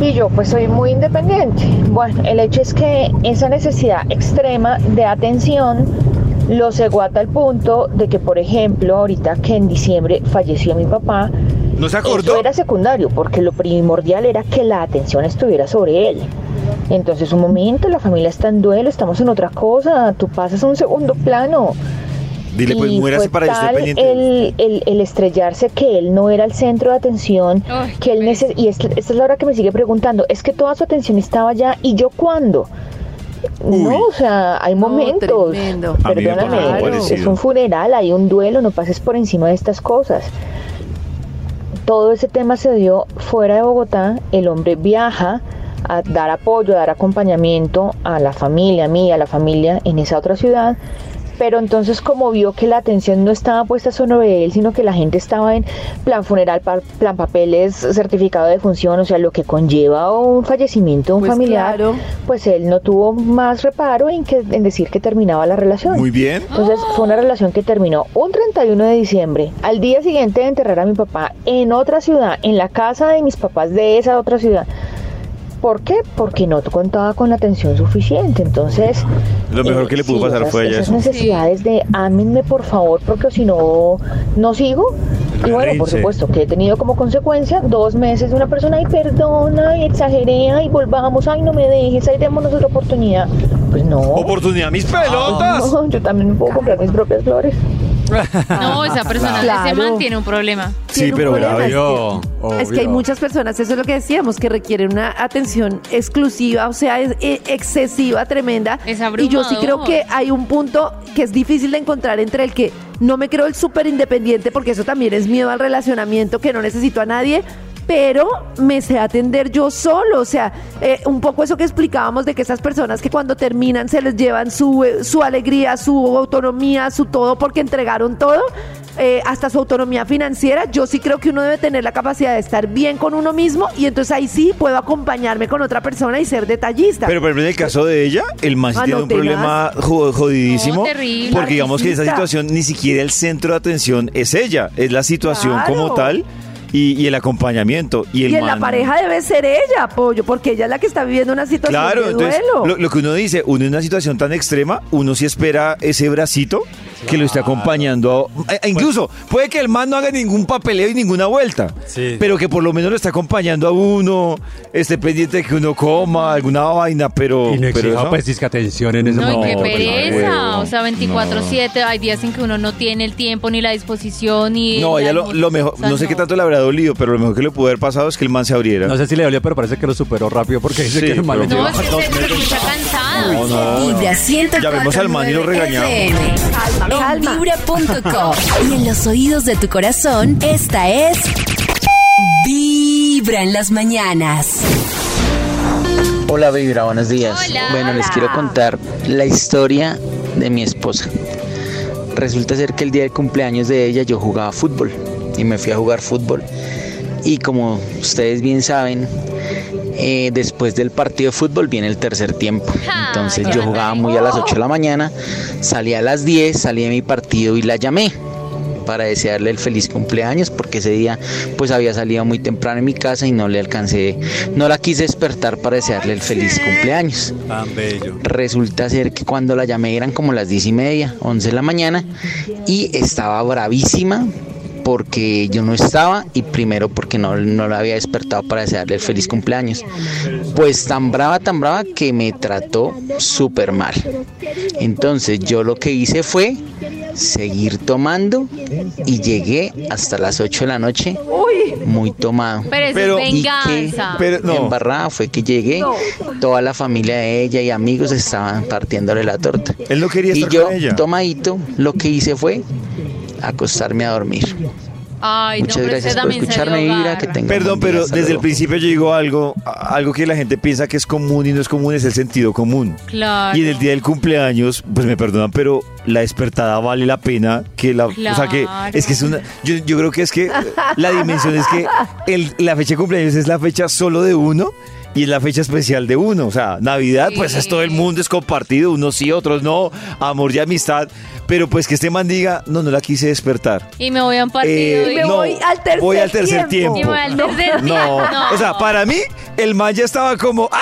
Y yo pues soy muy independiente. Bueno, el hecho es que esa necesidad extrema de atención lo cegó a tal punto de que, por ejemplo, ahorita que en diciembre falleció mi papá, ¿No se eso acordó? era secundario, porque lo primordial era que la atención estuviera sobre él. Entonces, un momento, la familia está en duelo, estamos en otra cosa, tú pasas a un segundo plano. Dile, pues Y muérase fue para tal pendiente. El, el- el estrellarse que él no era el centro de atención, Ay, que él neces- y esta, esta es la hora que me sigue preguntando, es que toda su atención estaba allá y yo cuándo. No, o sea, hay momentos. Perdóname, es un funeral, hay un duelo, no pases por encima de estas cosas. Todo ese tema se dio fuera de Bogotá, el hombre viaja a dar apoyo, a dar acompañamiento a la familia, a mí, a la familia en esa otra ciudad. Pero entonces como vio que la atención no estaba puesta sobre él, sino que la gente estaba en plan funeral, plan papeles, certificado de función, o sea, lo que conlleva un fallecimiento de un Pues familiar, claro. pues él no tuvo más reparo en, que, en decir que terminaba la relación. Muy bien. Entonces fue una relación que terminó un 31 de diciembre. Al día siguiente de enterrar a mi papá en otra ciudad, en la casa de mis papás de esa otra ciudad. ¿Por qué? Porque no contaba con la atención suficiente. Entonces... Lo mejor que le pudo pasar esas, fue ella Esas eso. necesidades de ámenme por favor, porque si no, no sigo. Y bueno, por supuesto, que he tenido como consecuencia dos meses de una persona, ay, perdona, y exageré, ay, volvamos, ay, no me dejes, ay, démonos otra oportunidad. Pues no. Oportunidad, mis pelotas. No, yo también me puedo comprar mis propias flores. No, esa persona Claro. ese man tiene un problema. Sí, Tiene un pero problema, grave. es que- Obvio, Es que hay obvio. muchas personas, eso es lo que decíamos, que requieren una atención exclusiva, o sea, es, eh, excesiva, tremenda. Es y yo sí creo abrumador. que hay un punto que es difícil de encontrar entre el que no me creo el súper independiente, porque eso también es miedo al relacionamiento, que no necesito a nadie. Pero me sé atender yo solo, o sea, eh, un poco eso que explicábamos de que esas personas que cuando terminan se les llevan su, eh, su alegría, su autonomía, su todo, porque entregaron todo, eh, hasta su autonomía financiera, yo sí creo que uno debe tener la capacidad de estar bien con uno mismo y entonces ahí sí puedo acompañarme con otra persona y ser detallista. Pero por ejemplo, en el caso de ella, el Ah, tiene no, un problema jo- jodidísimo. No, terrible. porque digamos que esa Narcisista. situación ni siquiera el centro de atención es ella, es la situación Claro. como tal y, y el acompañamiento. Y, el y en la pareja debe ser ella, pollo, porque ella es la que está viviendo una situación Claro, de entonces duelo. lo, lo que uno dice, uno en una situación tan extrema, uno sí espera ese bracito que lo esté acompañando. a- e- incluso puede que el man no haga ningún papeleo y ninguna vuelta, Sí. pero que por lo menos lo esté acompañando a uno, esté pendiente de que uno coma alguna vaina, pero, Y no pero exija eso- pues disque atención en ese No, momento. qué pues, pereza. no. O sea, 24-7. Hay días en que uno no tiene el tiempo ni la disposición. Ni No, la ella lo, lo mejor, o sea, no sé qué tanto le habrá dolido, pero lo mejor que le pudo haber pasado es que el man se abriera. No sé si le dolió, pero parece que lo superó rápido porque dice Sí, que el man le pero- No, es que se escucha cansado. No, no, no. 104.9 Llamemos al man y lo regañamos. Calma, En vibra.com. [laughs] Y en los oídos de tu corazón, esta es Vibra en las mañanas. Hola Vibra, buenos días. Hola. Bueno, les quiero contar la historia de mi esposa. Resulta ser que el día del cumpleaños de ella yo jugaba fútbol y me fui a jugar fútbol. Y como ustedes bien saben, eh, después del partido de fútbol viene el tercer tiempo. Ah, Entonces yo jugaba muy a las 8 de la mañana, salí a las 10, salí de mi partido y la llamé para desearle el feliz cumpleaños porque ese día pues había salido muy temprano en mi casa y no le alcancé, no la quise despertar para desearle el feliz cumpleaños. Tan bello. Resulta ser que cuando la llamé eran como las 10 y media, 11 de la mañana y estaba bravísima porque yo no estaba y primero porque no, no la había despertado para desearle el feliz cumpleaños. Pues tan brava, tan brava que me trató súper mal. Entonces yo lo que hice fue seguir tomando y llegué hasta las 8 de la noche muy tomado. Pero es Y que. Pero no. embarrada fue que llegué, toda la familia de ella y amigos estaban partiéndole la torta. Él no quería Y estar yo, con ella. tomadito, lo que hice fue acostarme a dormir. Ay, Muchas no, gracias por escucharme, Vibra, que tengan Perdón, pero desde el principio yo digo algo, algo que la gente piensa que es común y no es común, es el sentido común. Claro. Y en el día del cumpleaños, pues me perdonan, pero la despertada vale la pena que la... O sea que Claro. es que es una... Yo, yo creo que es que la dimensión es que el- la fecha de cumpleaños es la fecha solo de uno y es la fecha especial de uno. O sea, Navidad, pues es todo el mundo, es compartido, unos sí, otros no, amor y amistad. Pero pues que este man diga, no, no la quise despertar. Y me voy a un partido. Eh, y- me no, voy al tercer voy al tercer tiempo. tiempo. Y me voy al tercer No, tiempo. No. o sea, para mí, el man ya estaba como, ¡ah!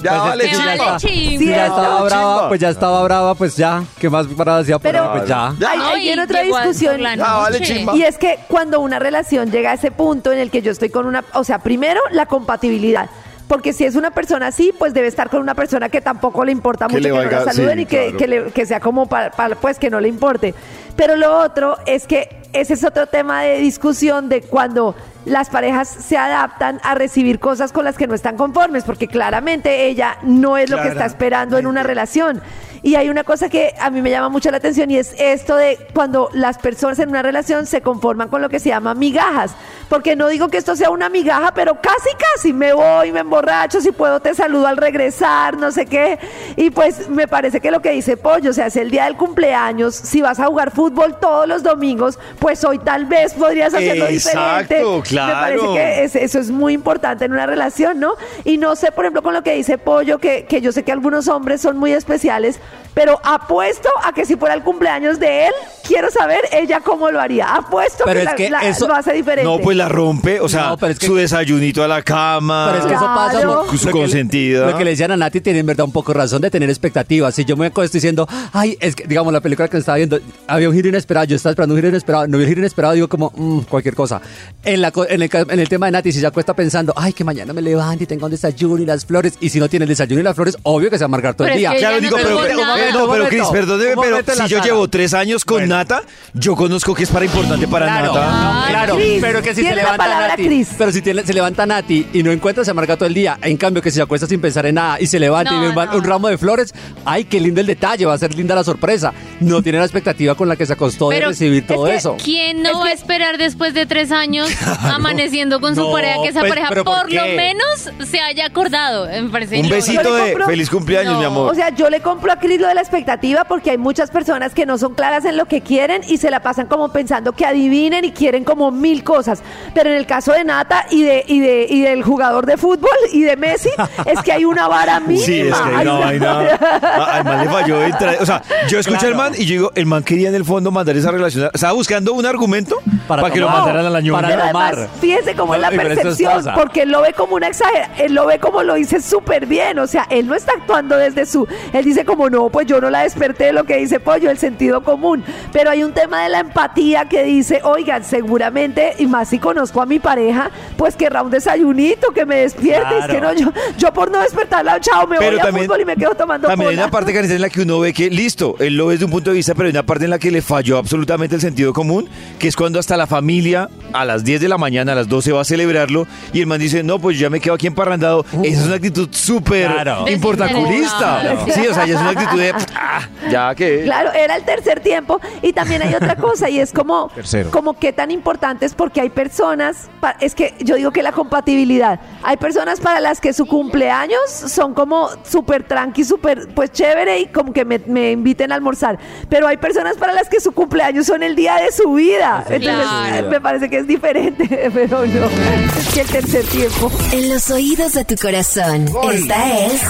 Ya Pues es vale, ya vale chimba. Si ya estaba Chimba. brava, pues ya estaba brava, pues ya. ¿Qué más para decir? Pero- pues ya. Ya. Ahí- No, ahí y viene otra discusión. Ah, vale, chimba. Y es que cuando una relación llega a ese punto en el que yo estoy con una, o sea, primero la compatibilidad. Porque si es una persona así, pues debe estar con una persona que tampoco le importa Que mucho le que no la saluden sí, y que, claro. que le- que sea como para, para, pues que no le importe. Pero lo otro es que ese es otro tema de discusión de cuando las parejas se adaptan a recibir cosas con las que no están conformes, porque claramente ella no es lo que está esperando en una relación. Y hay una cosa que a mí me llama mucho la atención y es esto de cuando las personas en una relación se conforman con lo que se llama migajas. Porque no digo que esto sea una migaja, pero casi, casi me voy, me emborracho, si puedo te saludo al regresar, no sé qué. Y pues me parece que lo que dice Pollo, o sea, es el día del cumpleaños, si vas a jugar fútbol todos los domingos, pues hoy tal vez podrías hacerlo Exacto, diferente. claro. Me parece que es- eso es muy importante en una relación, ¿no? Y no sé, por ejemplo, con lo que dice Pollo, que, que yo sé que algunos hombres son muy especiales, pero apuesto a que si fuera el cumpleaños de él, quiero saber ella cómo lo haría. Apuesto Pero que, es la- que la- eso- lo hace diferente. No, pues la rompe, o sea, No, pero es que- su desayunito a la cama, Pero es que eso pasa por su lo que- consentida. Lo que le decían a Nati tiene en verdad un poco razón de tener expectativas. Si yo me acuesto diciendo, ay, es que, digamos, la película que estaba viendo, había un giro inesperado, yo estaba esperando un giro inesperado, no vi el giro inesperado, digo como, "Mm, cualquier cosa. En, la, co- en, el, ca- en el tema de Nati, si se acuesta pensando, ay, que mañana me levante y tenga un desayuno y las flores, y si no tiene el desayuno y las flores, obvio que se va a amargar todo Pero el es día. que Claro, digo, no pero, pero, pero, Cris, perdóneme, pero si yo llevo tres años con Nata, yo conozco que es para importante para Claro, Nata. Ay, claro, Cris, pero que si se levanta palabra, Nati, Cris. pero si tiene- se levanta Nati y no encuentra, se amarga todo el día. En cambio, que si se acuesta sin pensar en nada y se levanta y No, ve un, no. un ramo de flores, ay, qué lindo el detalle, va a ser linda la sorpresa. No [laughs] tiene la expectativa con la que se acostó de recibir todo que- eso. ¿Quién no va a esperar después de tres años [laughs] amaneciendo con su No, pareja que esa pues, pareja ¿por por lo menos se haya acordado? Me parece Un besito de compro- feliz cumpleaños, No. mi amor. O sea, yo le compro a Cris lo de la expectativa porque hay muchas personas que no son claras en lo que quieren y se la pasan como pensando que adivinen y quieren como mil cosas. Pero en el caso de Nata y de y de y del jugador de fútbol y de Messi es que hay una vara mínima. [laughs] Sí, es que hay una vaina. a- Al man le falló. entra- o sea, yo escuché al man y yo digo, el man quería en el fondo mandar esa relación. Estaba buscando un argumento para, Para que lo mandaran a la ñonga. Para Pero tomar. además, fíjese cómo es la percepción, porque él lo ve como una exageración, él lo ve como lo dice súper bien, o sea, él no está actuando desde su, él dice como no, pues yo no la desperté, lo que dice Pollo, el sentido común, pero hay un tema de la empatía que dice, oigan, seguramente, y más si conozco a mi pareja, pues querrá un desayunito, que me despierte, es que no, yo, yo por no despertarla, chao, me Pero voy a también- fútbol y me quedo tomando También hay una parte, Karen, en la que uno ve que, listo, él lo ve desde un punto de vista, pero hay una parte en la que le falló absolutamente el sentido común, que es cuando hasta la familia a las 10 de la mañana, a las 12 va a celebrarlo, y el man dice, no, pues ya me quedo aquí emparrandado. Esa es una actitud súper Claro. importaculista. Claro. Sí, o sea, ya es una actitud de, ah, ya que... Claro, era el tercer tiempo. Y también hay otra cosa, y es como, [laughs] Tercero. como qué tan importante es porque hay personas, pa- es que yo digo que la compatibilidad, hay personas para las que su cumpleaños son como súper tranqui, súper pues chévere y como que me, me inviten a almorzar. Pero hay personas para las que su cumpleaños son el día de su vida. Entonces Claro. me parece que es diferente, [laughs] pero no, es que el tercer tiempo. En los oídos de tu corazón, esta es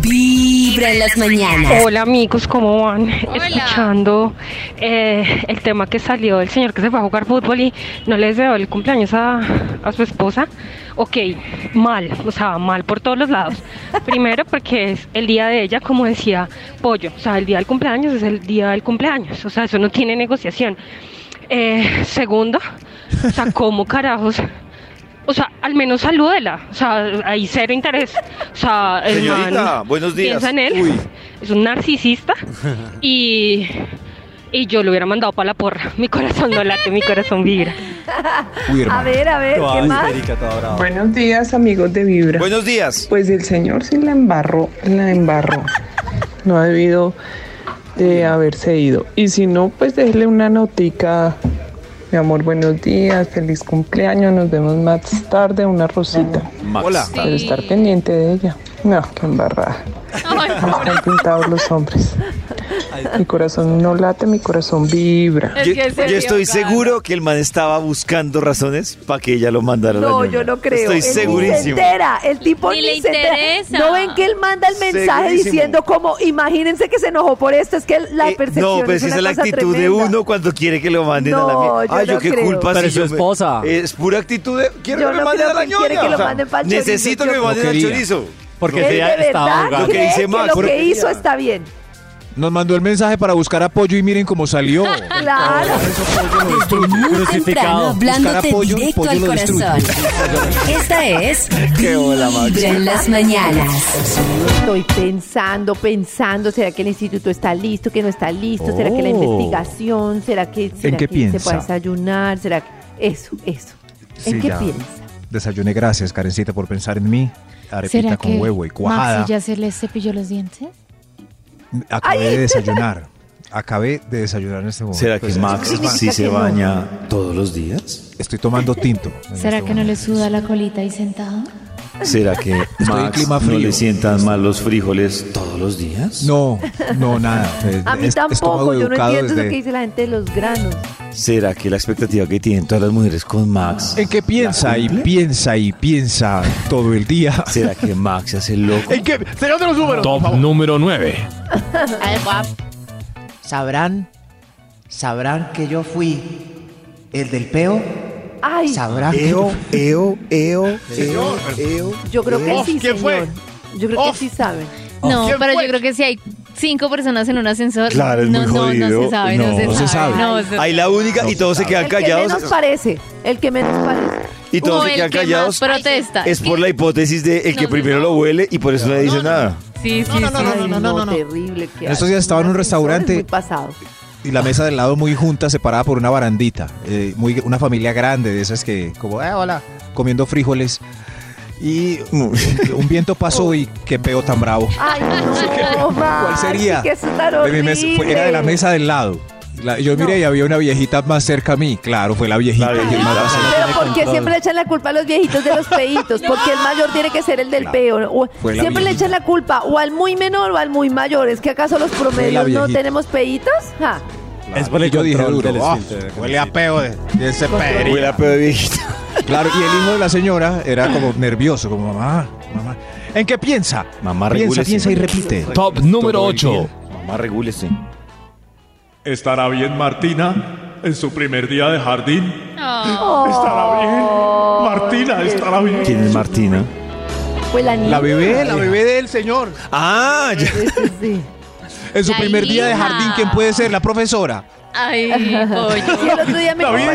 Vibra en las mañanas. Hola amigos, ¿cómo van? Hola. Escuchando eh, el tema que salió del señor que se fue a jugar fútbol y no les deseó el cumpleaños a, a su esposa. Ok, mal, o sea, mal por todos los lados. Primero porque es el día de ella, como decía Pollo, o sea, el día del cumpleaños es el día del cumpleaños, o sea, eso no tiene negociación. Eh, segundo, o sea, ¿cómo carajos? O sea, al menos salúdela. O sea, hay cero interés. O sea, el Señorita, man buenos días. Piensa en él. Uy. Es un narcisista. y, y yo lo hubiera mandado para la porra. [laughs] Mi corazón no late, mi corazón vibra. Uy, A ver, a ver, ¿qué más? Buenos días, amigos de Vibra. Buenos días. Pues el señor sí la embarró, la embarró. No ha debido de haberse ido. Y si no, pues déjele una notica. Mi amor, buenos días, feliz cumpleaños, nos vemos más tarde, una rosita. Hola. Para estar pendiente de ella. No, qué embarrada. Están pintados los hombres. Mi corazón no late, mi corazón vibra. Es Yo, que se yo estoy seguro que el man estaba buscando razones para que ella lo mandara a la No, yo no creo. Estoy Él ni se segurísimo. entera. El tipo Ni ni, le se entera. interesa. No ven que él manda el mensaje Segurísimo. diciendo como, imagínense que se enojó por esto. Es que la Eh, percepción no, pero es esa es la actitud de uno cuando quiere que lo manden a la No, mierda. yo Ay, yo no qué creo. culpa Pero si es su me- esposa. Es pura actitud de quiero Yo que me no manden creo a la ñonga. que O sea, manden necesito que me manden al chorizo. Porque Él ella de estaba verdad ahogada. Lo que cree dice que Max, lo pero- que hizo está bien. Nos mandó el mensaje para buscar apoyo y miren cómo salió. [laughs] Claro. Desde muy temprano, hablándote apoyo, directo pollo al lo corazón. Esta es. [laughs] Vibra en las mañanas. Estoy pensando, pensando, ¿será que el instituto está listo, que no está listo? ¿Será que la Oh. investigación? ¿Será que, será qué que se piensa? puede desayunar? ¿Será que... Eso, eso. ¿En Sí, qué ya. piensa? Desayuné, gracias, Karencita, por pensar en mí. Arepita ¿Será con que huevo y cuajada. Maxi ya se le cepilló los dientes? Acabé de desayunar. Acabé de desayunar en este momento. ¿Será que Pues, Max sí se baña todos los días? Estoy tomando tinto. ¿Será este que no le momento. suda la colita ahí sentado? ¿Será que [laughs] Max clima no frío. le sientan mal los frijoles todos los días? No, no, nada. [laughs] A mí es- tampoco, yo no educado entiendo eso desde- que dice la gente de los granos. ¿Será que la expectativa que tienen todas las mujeres con Max? ¿En qué piensa y piensa y piensa todo el día? [laughs] ¿Será que Max se hace loco? ¿En qué? Señor de los números. Top número 9. A ver, guap. Sabrán, sabrán que yo fui el del peo. Ay, Sabrán que Eo, eo, eo, eo, eo. yo creo que sí, ¿quién fue? señor. Yo creo que sí saben. No, ¿Quién pero fue? yo creo que si hay cinco personas en un ascensor, Claro, es no, muy no, no jodido. se sabe, no, No, se, no se sabe. sabe. No, se- Ahí la única y todos se quedan El que callados. menos parece, el que menos parece. Y todos o se el quedan que callados. más protesta. Es por la hipótesis de el que No, primero no. lo huele y por eso no le dice nada. Sí, sí, No, no, sí. no, no, no, no, no, no. terrible. que En estos hay. días estaba en un restaurante. es Muy pasado. Y la mesa del lado muy junta, separada por una barandita. Eh, muy, una familia grande, de esas que, como, eh, hola, comiendo frijoles. Y un, un viento pasó y qué peo tan bravo. Ay, no, [laughs] ¿Cuál sería? Que eso tan De mi mesa- fue- era de la mesa del lado. La- yo miré y había una viejita más cerca a mí. Claro, fue la viejita. La que más. Pero ¿por qué siempre le echan la culpa a los viejitos de los [laughs] peitos? Porque el mayor tiene que ser el del Claro. peo. O- la siempre le echan la culpa o al muy menor o al muy mayor. ¿Es que acaso los promedios no tenemos peitos? Ja. Es por el yo dije control duro, huele a peo de, de ese pedrillo". Huele a pedo de viejita. [laughs] Claro, y el hijo de la señora era como nervioso, como mamá, mamá. ¿En qué piensa? Mamá, piensa, regúlese. piensa y repite. Top número Todo el 8. día. Mamá, regúlese. ¿Estará bien Martina en su primer día de jardín? Oh. ¿Estará bien? Martina, ¿estará bien? ¿Quién es Martina? Fue la niña. La bebé, la bebé del señor. Ah, ya. Sí, sí, sí. En su La primer día de jardín, ¿quién puede ser? La profesora. Ay, [laughs] Sí, el otro día me La vida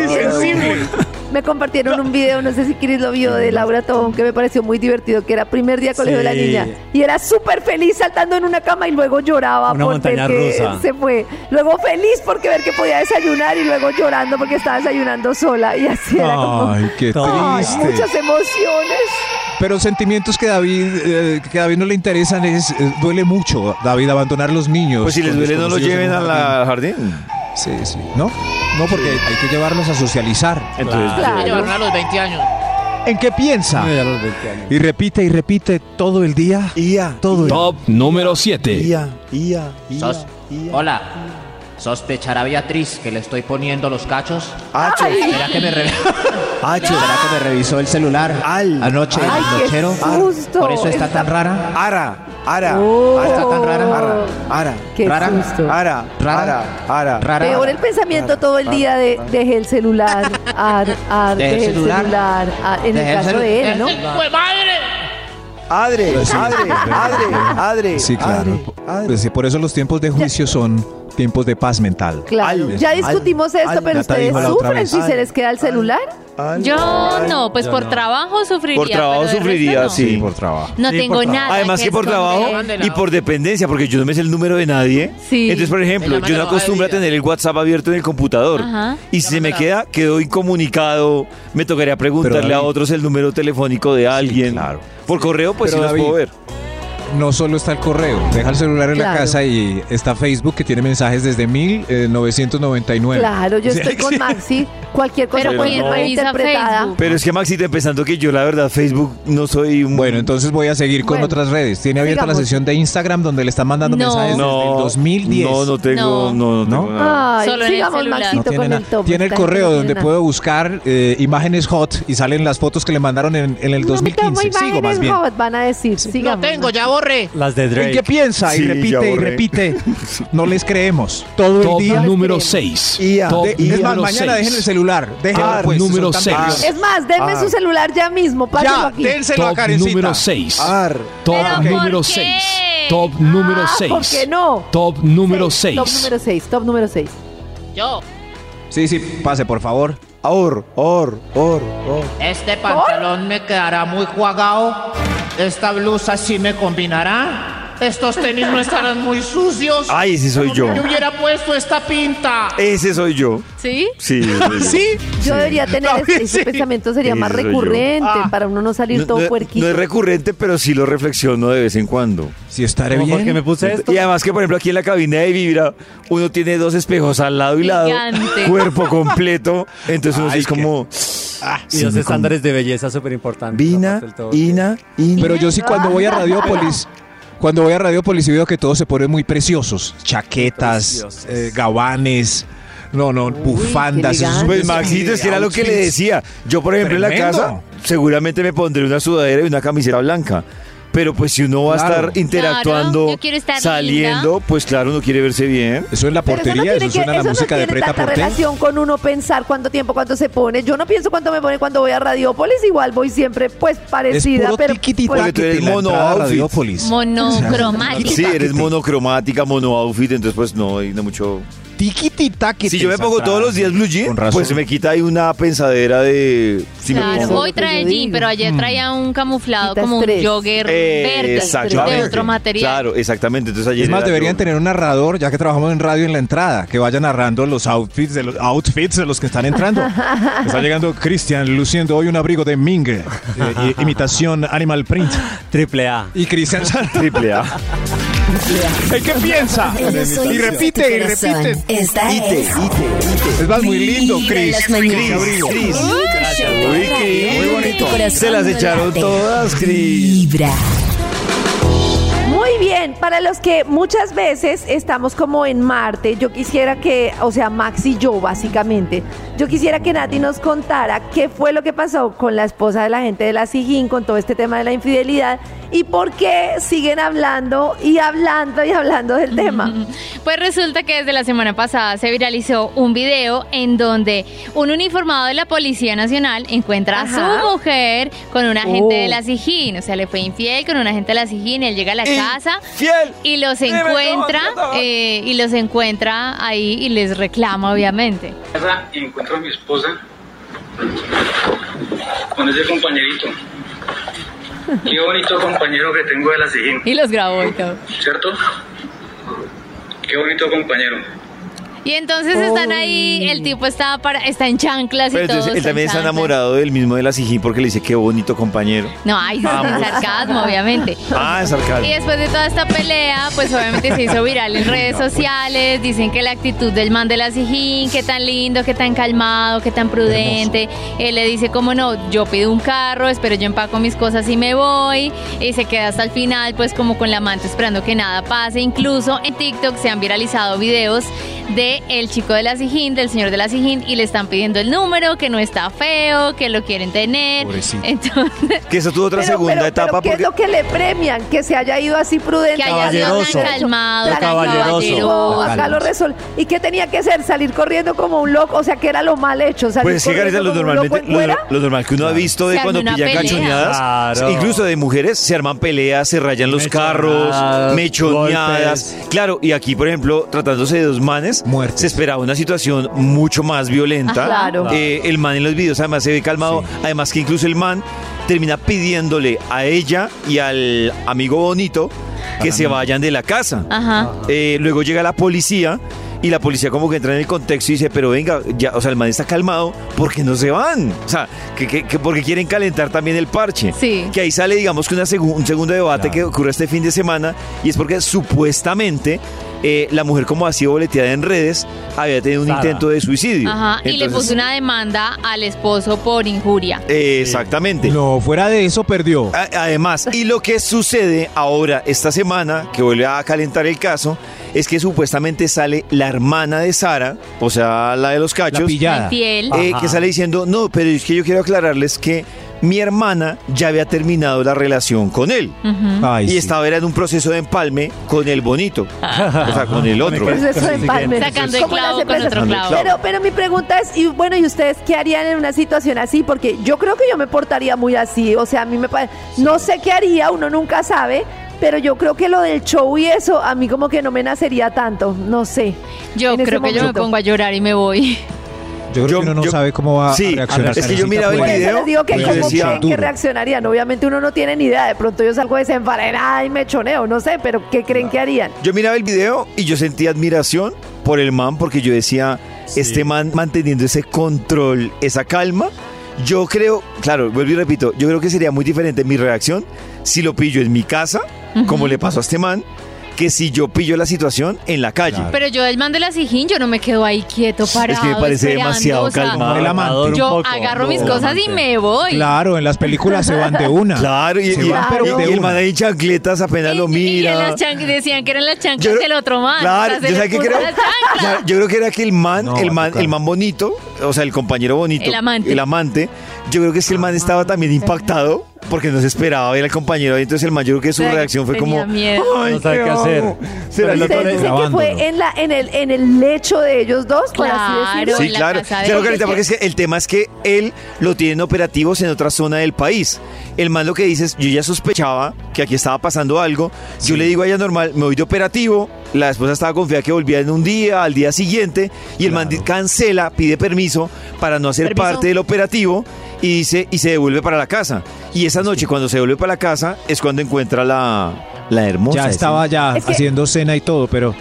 me compartieron un video, no sé si Chris lo vio, de Laura Tobón, que me pareció muy divertido, que era primer día colegio de la niña. Y era súper feliz saltando en una cama y luego lloraba Una por ver montaña que rusa. se fue. Luego feliz porque ver que podía desayunar y luego llorando porque estaba desayunando sola. Y así era como... Ay, qué Ay, triste. muchas emociones. Pero sentimientos que David, eh, que a David no le interesan es, eh, duele mucho, David, abandonar a los niños. Pues si les duele, no los lleven en a un la jardín. Sí, sí. ¿No? No, porque hay que llevarlos a socializar. Entonces, Claro. Llevaron a los 20 años. ¿En qué piensa? No, ya a los 20 años. Y repite y repite todo el día. Ia, Todo el Top número 7. ia, ia, ia, Sos- ia. Hola. ¿Sospechará Beatriz que le estoy poniendo los cachos? Acho, ¿Será que me, re- [laughs] acho, ¿Será que me revisó el celular Al. anoche Ay, el nochero? susto. Por eso está tan rara. ara, ara, Oh. Está tan rara. ara, ara, Qué Rara. susto. ara, Rara. ara, ara. Rara. Peor el pensamiento todo el día de dejé el celular, ar, ar, Dejé el el celular. celular, ar, en Dejé el el caso celu- de él, ¿no? ¡Pues madre! Adre, adre, adre, adre. Sí, claro. adre, adre. Pues sí, por eso los tiempos de juicio son tiempos de paz mental. Claro, Al- ya al- discutimos esto, al- pero ustedes sufren si se les queda el celular. Al- Yo al- no, pues por no. trabajo sufriría. Por trabajo sufriría, sí. Sí, por trabajo. No, Sí, tengo nada. Además que por trabajo y por dependencia, porque yo no me sé el número de nadie. Sí. Entonces, por ejemplo, yo no acostumbro a tener el WhatsApp abierto en el computador. Ajá. Y si se me queda, quedo incomunicado. Me tocaría preguntarle a otros el número telefónico de alguien. claro. Por correo, pues sí los puedo ver. No solo está el correo, deja el celular en la casa y está Facebook que tiene mensajes desde eh, 1999. Claro, yo estoy con. [laughs] Maxi. Cualquier cosa Pero puede ¿quién ser revisa interpretada. Pero es que Maxito, empezando que yo la verdad Facebook no soy un... Bueno, entonces voy a seguir con Bueno, otras redes. Tiene abierta la sesión de Instagram donde le están mandando No. mensajes desde el 2010. No, no tengo, No. no, no. Ay, Solo en el. Maxito No tiene con el top. Tiene el Esta gente correo no donde puedo buscar eh, imágenes hot y salen las fotos que le mandaron en, en el nada. No me tomo 2015. Sigo más imágenes bien. hot, van a decir. Lo Sigamos. tengo, ya Las de ¿En qué Drake. piensa? Sí, y repite y repite. No les creemos. Todo Top el día. número creemos. 6. Ia, Top de- es más, mañana dejen el celular. Déjenlo Ah, pues. número. Es más, denme su celular ya mismo. Pásenlo Ya, aquí. dénselo a Top Karencita. número 6. Ar, Top ¿Pero número por 6. qué? Top número Ah, 6. ¿Por qué no? Top número Seis, 6. Top número 6, top número 6. Yo. Sí, sí, pase, por favor. Ahor, ahor, ahor, ahor. Este pantalón me quedará muy jugado. Esta blusa sí me combinará. Estos tenis no estarán muy sucios. Ay, ese soy yo. Yo hubiera puesto esta pinta. Ese soy yo. ¿Sí? Sí. ¿Sí? Yo debería tener ese, ese pensamiento sería más soy yo. recurrente Ah. para uno no salir No, todo no- puerquito. no es recurrente, pero sí lo reflexiono de vez en cuando. Si estaré ¿Cómo bien. por qué me puse esto? Y además que, por ejemplo, aquí en la cabina de Vibra, uno tiene dos espejos al lado y lado, Gigante. cuerpo completo. Entonces uno sí Ay, es como... Ah, Y sí, los estándares de belleza súper importantes. Vina, Ina, Ina. Pero yo sí cuando voy a [laughs] Radiópolis, cuando voy a Radiópolis y veo que todos se ponen muy preciosos. Chaquetas, Preciosos. eh, gabanes, no, no, bufandas. qué esos- Pues Maxito, es que era lo que le decía. Yo, por ejemplo, en la casa, seguramente me pondré una sudadera y una camiseta blanca. Pero pues si uno va a Claro. estar interactuando, Claro, yo quiero estar saliendo, pues claro, uno quiere verse bien. Eso es la Pero portería, eso, tiene que- suena a la eso no música de tiene Preta tanta Porter. relación con uno pensar cuánto tiempo, cuánto se pone. Yo no pienso cuánto me pone cuando voy a Radiópolis, igual voy siempre pues parecida, puro pero tiquitita pues, Porque tú eres mono outfit. Monocromática. Sí, eres monocromática, mono outfit, entonces pues no, y no mucho. Tiquititaquiti Si yo me pongo todos los días blue jean, Con razón. pues se me quita ahí una pensadera de... si me Claro, pongo- hoy trae jean, pero ayer traía un camuflado como un estrés. jogger Eh, verde de exactamente. otro material. Claro, exactamente. Entonces ayer Es más, era deberían yo- tener un narrador, ya que trabajamos en radio en la entrada, que vaya narrando los outfits de los outfits de los que están entrando. [laughs] Está llegando Cristian luciendo hoy un abrigo de Ming, eh, i- imitación Animal Print. Triple A. Y Cristian [laughs] Triple A. [laughs] ¿Ay, ¿Qué piensa? Y repite, y repite. Esta es Es más, muy lindo, Cris. Cris. Cris. Muy bonito. Se las echaron todas, Cris. Vibra. Muy bien, para los que muchas veces estamos como en Marte, yo quisiera que, o sea, Max y yo básicamente, yo quisiera que Nati nos contara qué fue lo que pasó con la esposa de la gente de la Sijín, con todo este tema de la infidelidad y por qué siguen hablando y hablando y hablando del tema. [laughs] Pues resulta que desde la semana pasada se viralizó un video en donde un uniformado de la Policía Nacional encuentra a su mujer con un agente Oh. de la Sijín. O sea, le fue infiel con un agente de la Sijín. Él llega a la casa Fiel. y los encuentra eh, y los encuentra ahí y les reclama, obviamente. y encuentro a mi esposa con ese compañerito. Qué bonito compañero que tengo de la SIGIN, Y los grabó y todo. ¿cierto? Qué bonito compañero. Y entonces están ahí, el tipo está para, está en chanclas y Pero todo. entonces él también está enamorado del mismo de la Sijín porque le dice qué bonito compañero. No, ay, es Ambos. sarcasmo, obviamente. Ah, es sarcasmo. Y después de toda esta pelea, pues obviamente se hizo viral en [laughs] redes sociales. Dicen que la actitud del man de la Sijín, que tan lindo, que tan calmado, que tan prudente. Él le dice, como no, yo pido un carro, espero yo empaco mis cosas y me voy. Y se queda hasta el final, pues como con la amante esperando que nada pase. Incluso en TikTok se han viralizado videos de el chico de la Sijín, del señor de la Sijín, y le están pidiendo el número, que no está feo, que lo quieren tener. Pobrecito. Entonces, Que esa tuvo otra Pero- segunda pero- etapa pero ¿qué porque... es lo que le premian? Que se haya ido así prudente. Que haya sido tan calmado, Tan caballeroso. caballeroso. Acá lo resol ¿Y qué tenía que hacer? ¿Salir corriendo como un loco? O sea, que era lo mal hecho. Salir Pues sí, Carita, lo, normalmente, normal que uno ha visto de Se cuando pillan cachoneadas, Claro. incluso de mujeres, se arman peleas, se rayan los carros, Mechoneadas, golpes. Claro, y aquí, por ejemplo, tratándose de dos manes, Se esperaba una situación mucho más violenta. Ah, claro. Eh, el man en los videos además se ve calmado, además que incluso el man termina pidiéndole a ella y al amigo bonito que se vayan de la casa. Ajá. Eh, luego llega la policía y la policía como que entra en el contexto y dice, pero venga, ya, o sea, el man está calmado, ¿por qué no se van? O sea, que, que- que porque quieren calentar también el parche. Sí. Que ahí sale, digamos, que una segu- un segundo debate que ocurre este fin de semana y es porque supuestamente eh, la mujer como ha sido boleteada en redes había tenido un Sara. intento de suicidio. Ajá. Y le puso una demanda al esposo por injuria. eh, exactamente. No, fuera de eso perdió. A- Además, y lo que sucede ahora, esta semana, que vuelve a calentar el caso, es que supuestamente sale la hermana de Sara, o sea, la de los cachos, La pillada. Infiel. eh, Ajá. que sale diciendo, no, pero es que yo quiero aclararles que mi hermana ya había terminado la relación con él. Ay, Y sí. estaba era en un proceso de empalme con el bonito. O sea, con el otro. Pues eso de empalme. Sacando el clavo con otro clavo. Pero, pero mi pregunta es, y bueno, ¿y ustedes qué harían en una situación así? Porque yo creo que yo me portaría muy así. O sea, a mí me parece, no sé qué haría, uno nunca sabe, Pero yo creo que lo del show y eso, a mí como que no me nacería tanto, no sé. Yo creo que yo me pongo a llorar y me voy. Yo creo que uno no sabe cómo va sí, a reaccionar. es que yo miraba el video les digo que y yo como decía, creen que reaccionarían. Obviamente uno no tiene ni idea. De pronto yo salgo desenfarenada y me choneo, no sé, pero ¿qué creen que harían? Yo miraba el video y yo sentía admiración por el man porque yo decía, este man manteniendo ese control, esa calma. Yo creo, claro, vuelvo y repito, yo creo que sería muy diferente mi reacción si lo pillo en mi casa, como le pasó a este man, que si yo pillo la situación en la calle. Pero yo del man de la Sijín, yo no me quedo ahí quieto parado. que me parece esperando, demasiado o sea, calmado. El amante. Yo Un poco. agarro mis cosas y me voy. Claro, en las películas se van de [laughs] una. Claro, y, Se y- van, pero y- de y el man ahí en chancletas apenas lo Y en mira. las decían que eran las chanclas del otro man. Claro, o sea, se yo creo. yo creo que era que el man, No, el man, el man bonito, o sea, el compañero bonito, El amante. el amante, yo creo que es que el man estaba también impactado porque no se esperaba ver al compañero ahí, entonces el man yo creo que su reacción fue como miedo. "Ay, No sabe qué hago?". hacer. ¿Será Pero que- lo ¿Ustedes dicen que fue en, la, en, el, en el lecho de ellos dos, por así Claro, decirlo? Sí, en la claro. Claro. Carita, porque es que el tema es que él lo tienen operativos en otra zona del país. El man lo que dice es, yo ya sospechaba que aquí estaba pasando algo. Yo le digo a ella normal, me voy de operativo. La esposa estaba confiada que volvía en un día, al día siguiente. Y el man di- cancela, pide permiso para no hacer Permiso. parte del operativo. Y dice, y se devuelve para la casa. Y esa noche, cuando se devuelve para la casa, es cuando encuentra la, la hermosa. Ya estaba ya Es que- haciendo cena y todo, pero,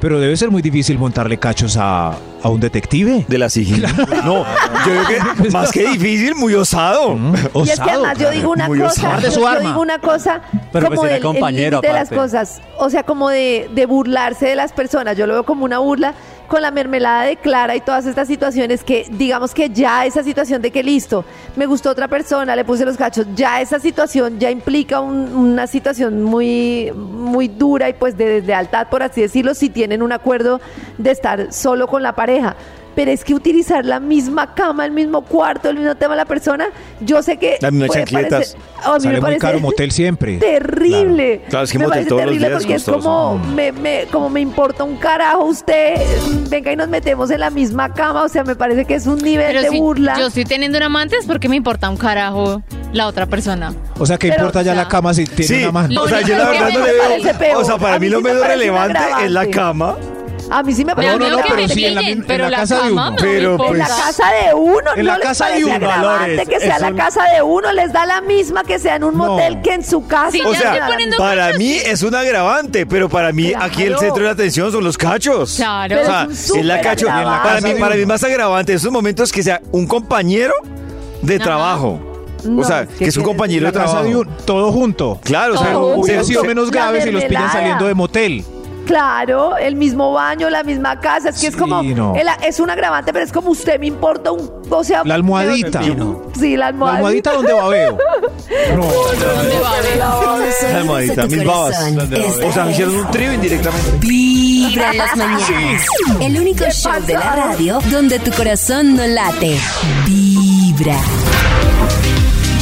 pero debe ser muy difícil montarle cachos a, a un detective. De la sigila. No, yo creo que [laughs] más que difícil, muy osado. Mm, [laughs] Y es que osado, además yo digo una Muy cosa, osado. Yo arma. digo una cosa Pero pues como del el compañero, límite de las cosas, o sea, como de, de burlarse de las personas, yo lo veo como una burla con la mermelada de Clara y todas estas situaciones que digamos que ya esa situación de que listo, me gustó otra persona, le puse los cachos, ya esa situación ya implica un- una situación muy muy dura y pues de deslealtad, por así decirlo, si tienen un acuerdo de estar solo con la pareja. Pero es que utilizar la misma cama, el mismo cuarto, el mismo tema de la persona, yo sé que Las mismas chancletas. parecer- a mí me Sale muy caro motel siempre. Terrible. Claro, es que me motel parece todos los terrible días porque es como me, me- como me importa un carajo usted, venga y nos metemos en la misma cama, o sea, me parece que es un nivel Pero de si burla. yo estoy teniendo un amante es porque me importa un carajo la otra persona. O sea, que Pero, importa ya o sea, la cama si tiene Sí, una mano? o sea, yo la verdad no le veo. O sea, para mí mí lo sí menos un relevante es la cama. A mí sí me parece no, miedo no, que pero sí, en la en pero la la casa de uno. no Pero, en la casa de uno, En no la les casa de parece uno, agravante Dolores, que sea la casa de uno, les da la misma que sea en un No. motel que en su casa. Sí, O sea, para cachos, mí es un agravante, pero para mí Claro. aquí el centro de atención son los cachos. Claro. O sea, Pero es es la cacho. agravante. Para mí, de para mí más agravante esos momentos que sea un compañero de Ajá. trabajo. No, o sea, es que que es un compañero la de trabajo. de un, todo junto. Claro, o sea, Hubiera sido menos La grave si los pillan saliendo de motel. Claro, el mismo baño, la misma casa, es que es Sí, como, no. el- es un agravante, pero es como usted me importa un, o sea, La almohadita. sí, la La almohadita. almohadita donde babeo. No, ¿Dónde va a ver? La almohadita, mis babas. O sea, me hicieron un trío indirectamente. Vibra en las mañanas. El único show de la radio donde tu corazón no late. Vibra.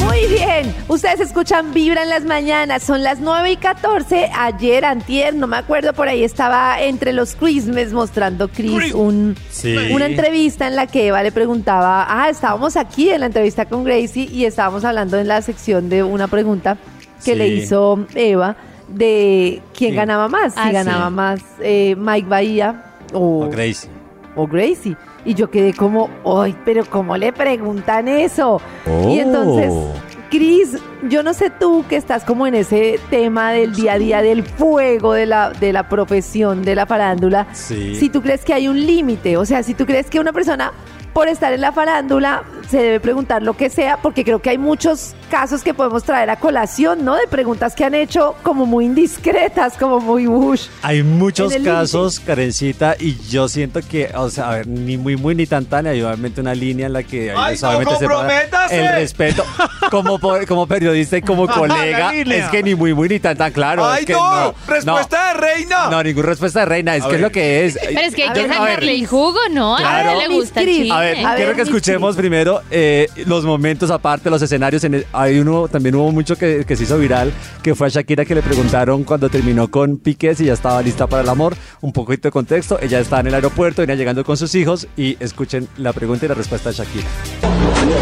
Muy bien, ustedes escuchan Vibra en las mañanas, son las 9 y 14, ayer, antier, no me acuerdo, por ahí estaba entre los Christmas mostrando Chris un, Sí. una entrevista en la que Eva le preguntaba, ah, estábamos aquí en la entrevista con Gracie y estábamos hablando en la sección de una pregunta que Sí. le hizo Eva de quién Sí. ganaba más, si Ah, sí. ganaba más eh, Mike Bahía o, O Gracie. o Gracie. Y yo quedé como, ¡ay, pero cómo le preguntan eso! Y Oh. entonces, Cris, yo no sé tú que estás como en ese tema del día a día, del fuego de la, de la profesión, de la farándula. Sí. Si tú crees que hay un límite, o sea, si tú crees que una persona por estar en la farándula se debe preguntar lo que sea, porque creo que hay muchos casos que podemos traer a colación, ¿no? De preguntas que han hecho como muy indiscretas, como muy bush. Hay muchos casos, Karencita, y yo siento que, o sea, a ver, ni muy, muy, ni tan, tan, hay obviamente una línea en la que ¡Ay, no, comprométase! el respeto como, por- como periodista y como [laughs] colega. es que ni muy, muy, ni tan, tan claro. ¡Ay, es que no! ¡Respuesta de reina! No, ninguna respuesta de reina, es A que es lo que es. Pero es que hay que sacarle el jugo, ¿no? A ella le gusta el A ver, quiero que escuchemos primero eh, los momentos aparte, los escenarios. En el- hay uno, también hubo mucho que, que se hizo viral, que fue a Shakira que le preguntaron cuando terminó con Piqué si ya estaba lista para el amor. Un poquito de contexto, ella estaba en el aeropuerto, venía llegando con sus hijos y escuchen la pregunta y la respuesta de Shakira.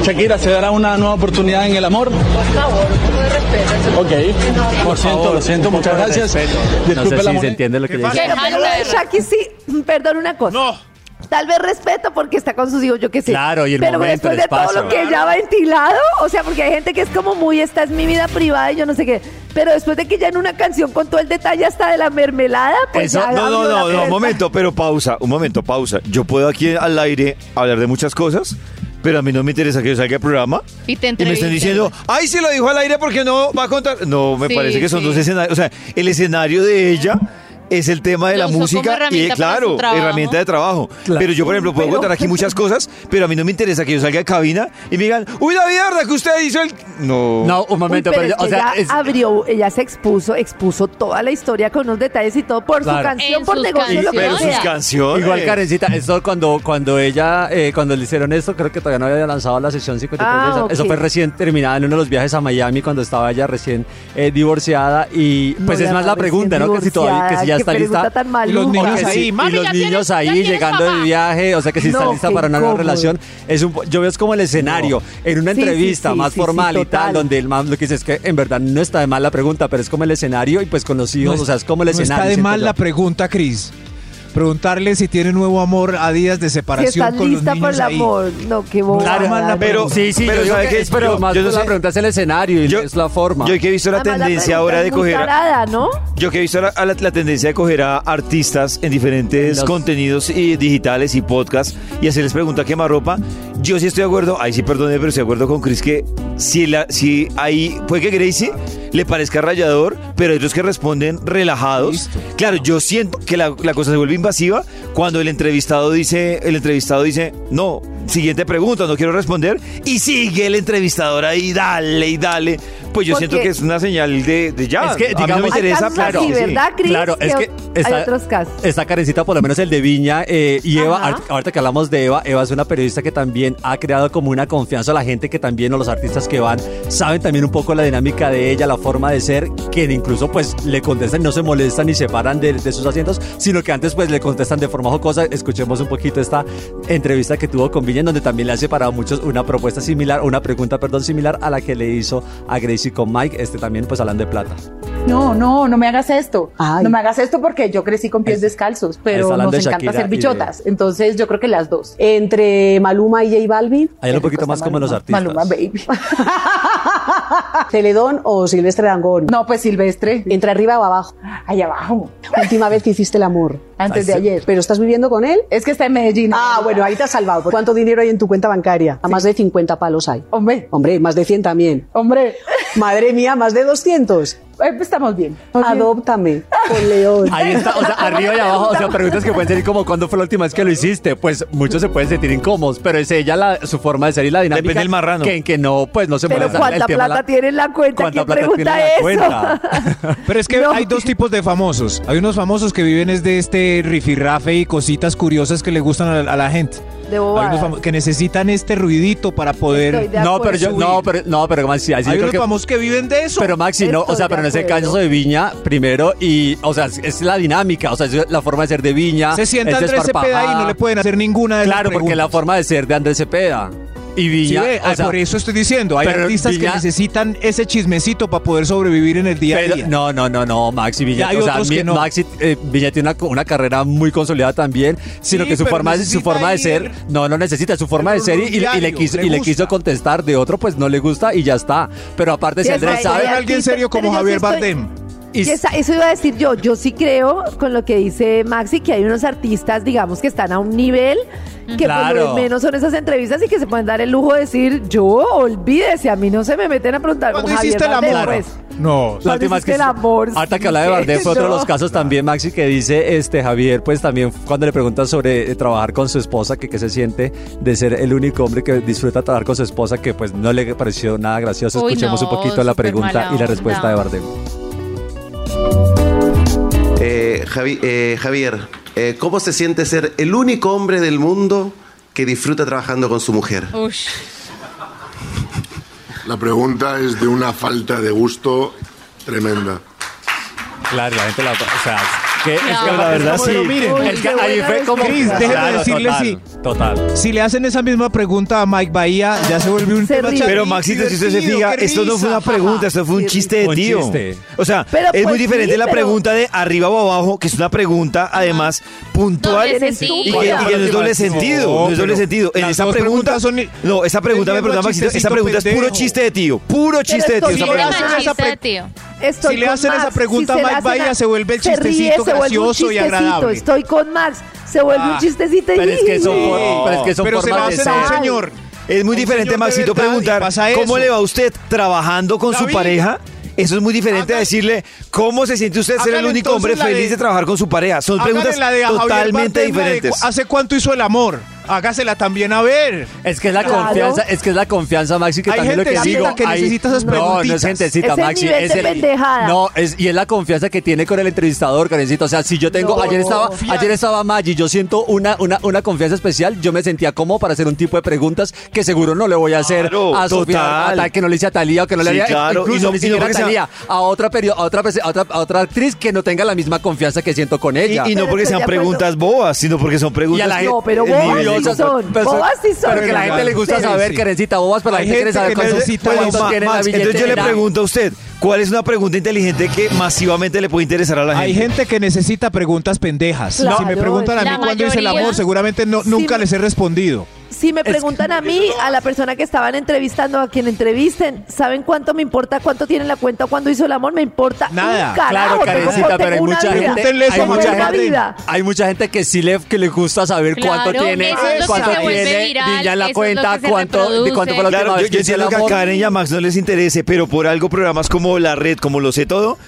Shakira, ¿se dará una nueva oportunidad en el amor? Por favor, un poco de respeto. Ok, lo siento, lo siento, muchas gracias. No Disculpe sé la si se entiende lo que dice. Pero, pero lo de Shaki sí, [clears throat] perdón una cosa. No. Tal vez respeto porque está con sus hijos, yo qué sé. Claro, y el Pero momento, después el de todo lo que ella ha ventilado, o sea, porque hay gente que es como muy, esta es mi vida privada y yo no sé qué. Pero después de que ya en una canción con todo el detalle hasta de la mermelada, pues Eso- ya no, no, no, no, un momento, pero pausa, un momento, pausa. Yo puedo aquí al aire hablar de muchas cosas, pero a mí no me interesa que yo salga al programa Y te y me estén diciendo, ay, se lo dijo al aire porque no va a contar. No, me Sí, parece que son sí. dos escenarios. O sea, el escenario de ella es el tema de Lo la música y, claro, herramienta de trabajo. Claro. Pero yo, por ejemplo, puedo Pero- contar aquí muchas cosas, pero a mí no me interesa que yo salga de cabina y me digan, uy, la mierda que usted hizo el. No. No, un Uy, momento, pero pero, es o sea, ella es- abrió, ella se expuso, expuso toda la historia con unos detalles y todo por Claro. su canción, En por sus negocio, lo Pero sus canciones. Igual Karencita, esto cuando, cuando ella, eh, cuando le hicieron esto, creo que todavía no había lanzado la sesión 53 Ah, de. Eso fue recién terminada en uno de los viajes a Miami cuando estaba ella recién eh, divorciada y pues es más la pregunta, ¿no? Que si todavía, que si ya divorciada, está qué lista. tan. Y los niños ahí, y los ya niños tienes- ahí llegando de viaje, o sea que si está No, lista para una nueva relación. Es un, yo veo es como el escenario, en una Sí, sí, entrevista sí, más sí, sí, formal y tal, donde el man lo que dice es que en verdad no está de mal la pregunta, pero es como el escenario y pues con los hijos, No o sea, es como el no escenario. está de mal yo. la pregunta, Cris. Preguntarle si tiene nuevo amor a días de Si separación estás con los lista niños por el ahí. amor. No, qué boba. Claro, mala pero- sí, sí, pero yo pero Yo- más yo no la sé. pregunta es el escenario y Yo- es la forma. Yo que he visto la Además, tendencia ahora de coger. a- tarada, ¿no? Yo que he visto la, la, la tendencia de coger a artistas en diferentes Los- contenidos y digitales y podcasts y hacerles pregunta quemarropa. Yo sí estoy de acuerdo, ahí sí perdone, pero estoy de acuerdo con Chris que si, la, si ahí puede que Gracie le parezca rayador, pero hay otros que responden relajados. Claro, yo siento que la, la cosa se vuelve invasiva cuando el entrevistado dice, el entrevistado dice, no, siguiente pregunta, no quiero responder, y sigue el entrevistador ahí, dale y dale. Pues yo Porque- siento que es una señal de, de ya. Es que, a mí no digamos- me Hay interesa, claro. así. Claro, es que hay está, otros casos. está carecita, por lo menos el de Viña. eh, y Eva, ahorita que hablamos de Eva, Eva es una periodista que también ha creado como una confianza a la gente que también, o los artistas que van, saben también un poco la dinámica de ella, la forma de ser, que incluso pues le contestan, no se molestan ni se paran de, de sus asientos, sino que antes pues le contestan de forma jocosa. Escuchemos un poquito esta entrevista que tuvo con Viña, en donde también le hace para muchos una propuesta similar, una pregunta, perdón, similar a la que le hizo a Gracie con Mike, este también pues hablando de plata. No, no, no me hagas esto. No me hagas esto porque yo crecí con pies descalzos, pero nos encanta Shakira hacer de- bichotas. Entonces yo creo que las dos. Entre Maluma y J Balvin. Hay un poquito más como los artistas. Maluma Baby. [laughs] ¿Celedón o Silvestre Dangón? No, pues Silvestre. ¿Entre arriba o abajo? Ahí abajo. Última vez que hiciste el amor. Antes de ayer. ¿Pero estás viviendo con él? Es que está en Medellín. Ah, bueno, ahí te has salvado. ¿Cuánto dinero hay en tu cuenta bancaria? A más de 50 palos hay. Hombre. Hombre, más de 100 también. Hombre. Madre mía, más de 200. estamos bien. Adóptame, con León. Ahí está, o sea, arriba y abajo, o sea, preguntas que pueden ser como ¿cuándo fue la última vez que lo hiciste? Pues muchos se pueden sentir incómodos, pero es ella la, su forma de ser y la dinámica. Depende del marrano. Que en que no, pues no se Pero molesta. ¿cuánta el tema plata la- tiene en la cuenta? ¿Cuánta ¿Quién plata pregunta tiene en la eso? cuenta? [laughs] Pero es que [laughs] hay dos tipos de famosos. Hay unos famosos que viven es de este rifirrafe y cositas curiosas que le gustan a la, a la gente. De bobadas. que necesitan este ruidito para poder. No, pero yo, no, pero, no, pero Maxi, Hay unos famosos que viven de eso. Pero Maxi, no, o sea, pero en ese caso de Viña, primero, y, o sea, es, la dinámica, o sea, es la forma de ser de Viña. Se sienta es Andrés Cepeda y no le pueden hacer ninguna de Claro, porque la forma de ser de Andrés Cepeda. Y Sí, Viña, ve, o ah, sea, por eso estoy diciendo, hay artistas Viña- que necesitan ese chismecito para poder sobrevivir en el día a Pero- día. no, no, no, no, Maxi. Y hay o sea, otros mi- que no. Maxi eh, Viña tiene una, una carrera muy consolidada también, sino Sí, que su forma, su forma de ser, no, no necesita su forma de ser y, no y- y le diario, quiso, le y le quiso contestar de otro, pues no le gusta y ya está. Pero aparte, si Sí, Andrés sabe. alguien serio como Javier sí estoy- Bardem. Y- Y esa- eso iba a decir yo. Yo sí creo con lo que dice Maxi que hay unos artistas, digamos, que están a un nivel que por lo menos son esas entrevistas y que se pueden dar el lujo de decir, yo olvídese, a mí no se me meten a preguntar ¿Cuándo Javier hiciste el amor? pues. No. La última es hiciste que el amor, ahorita que hablaba de Bardem fue otro de los casos también Maxi que dice este Javier pues también cuando le preguntan sobre eh, trabajar con su esposa que qué se siente de ser el único hombre que disfruta trabajar con su esposa que pues no le pareció nada gracioso Uy, escuchemos no, un poquito la pregunta y la onda. respuesta de Bardem Eh, Javi- eh, Javier, eh, ¿cómo se siente ser el único hombre del mundo que disfruta trabajando con su mujer? Ush. La pregunta es de una falta de gusto tremenda. claro la gente la o sea que es que No, la verdad sí miren, es que ahí fue como Cris, déjeme Claro, decirle total. Total. Si le hacen esa misma pregunta a Mike Bahía, ya se vuelve un se tema Pero Maxito, si usted se fija, esto no fue una pregunta, esto fue un chiste de tío. O sea, es muy diferente la pregunta de arriba o abajo, que es una pregunta además puntual y que, y no es doble sentido, no, no es doble sentido. En esa pregunta son No, esa pregunta me pregunta Maxito, esa pregunta es puro chiste de tío, puro chiste de tío. Si le hacen esa pregunta a Mike Bahía, se vuelve el chistecito gracioso y agradable. Estoy con Max, se vuelve un ah, chistecito y Pero es que pero se la hacen a un señor. Es muy diferente, Maxito, preguntar cómo le va a usted trabajando con su pareja. Eso es muy diferente a decirle cómo se siente usted ser el único hombre feliz de, trabajar con su pareja. Son preguntas totalmente diferentes. ¿Hace cuánto hizo el amor? hágasela también a ver. Es que es la confianza, es que es la confianza, Maxi, que Hay también lo que digo. que hay- necesita esas no, no es gentecita, Maxi. nivel pendejada. No, y es la confianza que tiene con el entrevistador, Karencita. O sea, si yo tengo, ayer estaba, ayer estaba Maggi, yo siento una, una, una confianza especial, yo me sentía cómodo para hacer un tipo de preguntas que seguro no le voy a hacer a Sofía, a que no le hice a Talía o que no le Sí, haría incluso ni a Talía, a otra perio- a otra, a otra, a otra actriz que no tenga la misma confianza que siento con ella. Y, no porque sean preguntas bobas, sino porque son preguntas. No, pero sí son. Pero, bobas sí son. Pero que la gente le gusta saber, Karencita, bobas, pero la gente quiere saber cuántos. Pues, entonces yo le pregunto a usted, ¿cuál es una pregunta inteligente que masivamente le puede interesar a la gente? Hay gente que necesita preguntas pendejas. Si me preguntan a mí cuándo hice el amor, seguramente no, nunca les he respondido si me preguntan a mí, a la persona que estaban entrevistando, a quien entrevisten, ¿saben cuánto me importa? ¿Cuánto tiene la cuenta? ¿Cuánto hizo el amor? Me importa Nada, un carajo, claro, Karencita, pero hay mucha gente, hay mucha hay mucha gente que sí le, que le gusta saber cuánto tiene, cuánto tiene ya la cuenta, cuánto, de cuánto fue la claro, yo, yo que que a Karen y a Max no les interese, pero por algo programas como La Red, como Lo Sé Todo,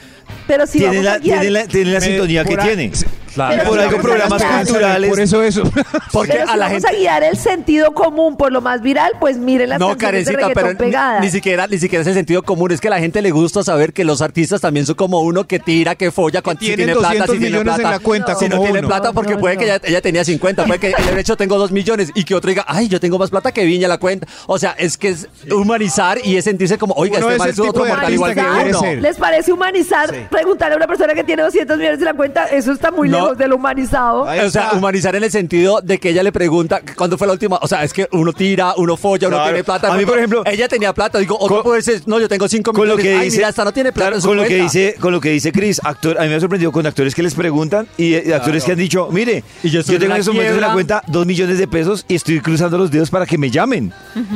pero si tiene la, la, tiene la sintonía que a, tiene. Por algo programas culturales. Por eso eso. [laughs] Porque pero a si la vamos a guiar el sentido común por lo más viral, pues miren las no, canciones carecita, de pegadas. Ni, ni, siquiera, ni siquiera es el sentido común, es que a la gente le gusta saber que los artistas también son como uno que tira, que folla, cuando si tiene plata, si tiene plata. La cuenta, si no tiene plata, porque puede que ella, ella, tenía 50, puede que ella de hecho tengo 2 millones y que otro diga, ay, yo tengo más plata que Viña la cuenta. O sea, es que es humanizar y es sentirse como, oiga, este es es otro mortal igual que uno. ¿Les parece humanizar? Preguntarle a una persona que tiene 200 millones en la cuenta, eso está muy lejos del humanizado. O sea, humanizar en el sentido de que ella le pregunta cuándo fue la última. O sea, es que uno tira, uno folla, uno tiene plata. A mí, por ejemplo, ella tenía plata. Digo, otro puede ser, no, yo tengo cinco con millones. lo que Ay, dice mira, no tiene plata. con lo que dice con lo que dice Chris actor a mí me ha sorprendido con actores que les preguntan y actores que han dicho mire yo tengo en la momentos en la cuenta dos millones de pesos y estoy cruzando los dedos para que me llamen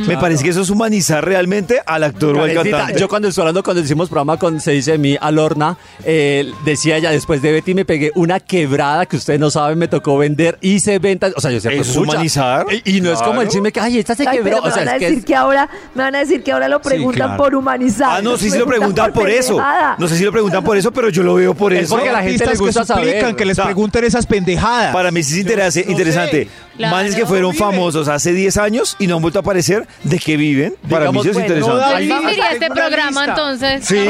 me parece que eso es humanizar realmente al actor o al cantante yo cuando estoy hablando, cuando hicimos programa con Se dice de mí, Alorna, eh, decía ella, después de Betty me pegué una quebrada que ustedes no saben, me tocó vender, hice ventas. O sea, yo siempre. Pues, es humanizar. Y, no es como el chisme que, ay, esta se ay, quebró. Pero o sea, me van a decir es... que, ahora, me van a decir que ahora lo preguntan por humanizar. Ah, no, no sé lo preguntan por, eso. No sé si lo preguntan por eso, pero yo lo veo por eso. Porque la gente les gusta que saber. que les o pregunten esas pendejadas. Para mí sí es interesa, no interesante. Claro, Manes que fueron famosos hace 10 años y no han vuelto a aparecer, ¿de qué viven? Para Digamos, mí eso es interesante. Viviría este programa entonces. Sí,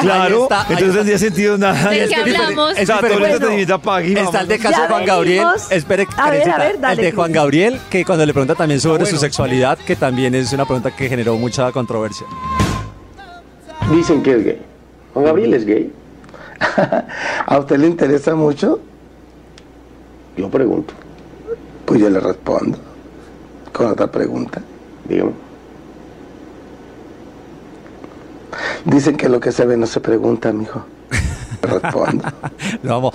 claro. Entonces no tendría sentido nada. ¿De qué hablamos? Es diferente entretenimiento aquí. Está el de caso de Juan Gabriel. Espere, a el de Juan Gabriel, que cuando le pregunta también sobre su sexualidad, que también es una pregunta que generó mucha controversia. Dicen que es gay. Juan Gabriel es gay. [laughs] ¿A usted le interesa mucho? Yo pregunto. Pues yo le respondo con otra pregunta. Dígame. Dicen que lo que se ve no se pregunta, mijo. [laughs] respondo. [laughs] Vamos.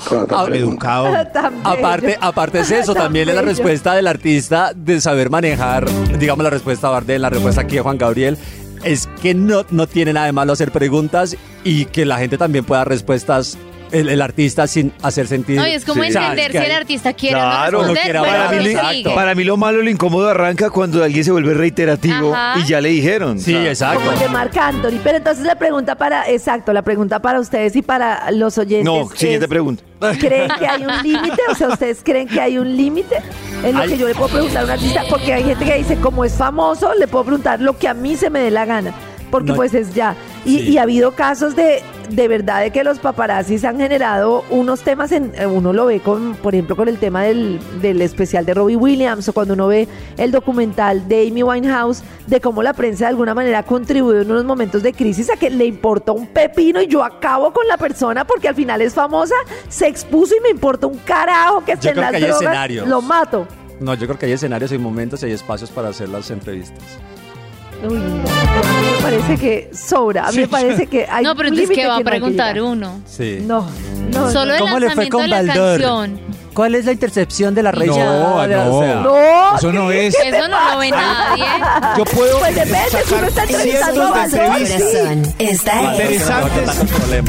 Educado. [laughs] Aparte, aparte es eso, [laughs] también es la respuesta del artista de saber manejar, digamos la respuesta Bardem, la respuesta aquí de Juan Gabriel, es que no, no tiene nada de malo hacer preguntas y que la gente también pueda dar respuestas el, artista sin hacer sentido. No, es como entender si el artista quiere claro, no responder, para, mí, para mí lo malo, lo incómodo arranca cuando alguien se vuelve reiterativo y ya le dijeron. Sí, exacto. Como el de Marc Anthony. Pero entonces la pregunta para, exacto, la pregunta para ustedes y para los oyentes. No, siguiente es, pregunta. ¿Creen que hay un [laughs] límite? O sea, ¿ustedes creen que hay un límite? en lo que yo le puedo preguntar a un artista, porque hay gente que dice, como es famoso, le puedo preguntar lo que a mí se me dé la gana porque pues es ya. Y, ha habido casos de de verdad de que los paparazzis han generado unos temas, en, eh, uno lo ve con, por ejemplo, con el tema del, del especial de Robbie Williams o cuando uno ve el documental de Amy Winehouse, de cómo la prensa de alguna manera contribuyó en unos momentos de crisis a que le importó un pepino y yo acabo con la persona porque al final es famosa, se expuso y me importa un carajo que esté en las drogas, lo mato. No, yo creo que hay escenarios, hay momentos y hay espacios para hacer las entrevistas. Uy, me parece que sobra. A mí me parece que hay No, pero un entonces, límite ¿qué va a que no hay que preguntar uno? Sí. No, no. Solo el ¿Cómo le fue lanzamiento con de la Baldor? canción. ¿Cuál es la intercepción de la ya. de la- no. o sea, No, Eso no ¿qué- es. Eso no lo ve nadie. Yo puedo Pues depende, si uno está sacar entrevistando de entrevistas Corazón, esta es interesantes.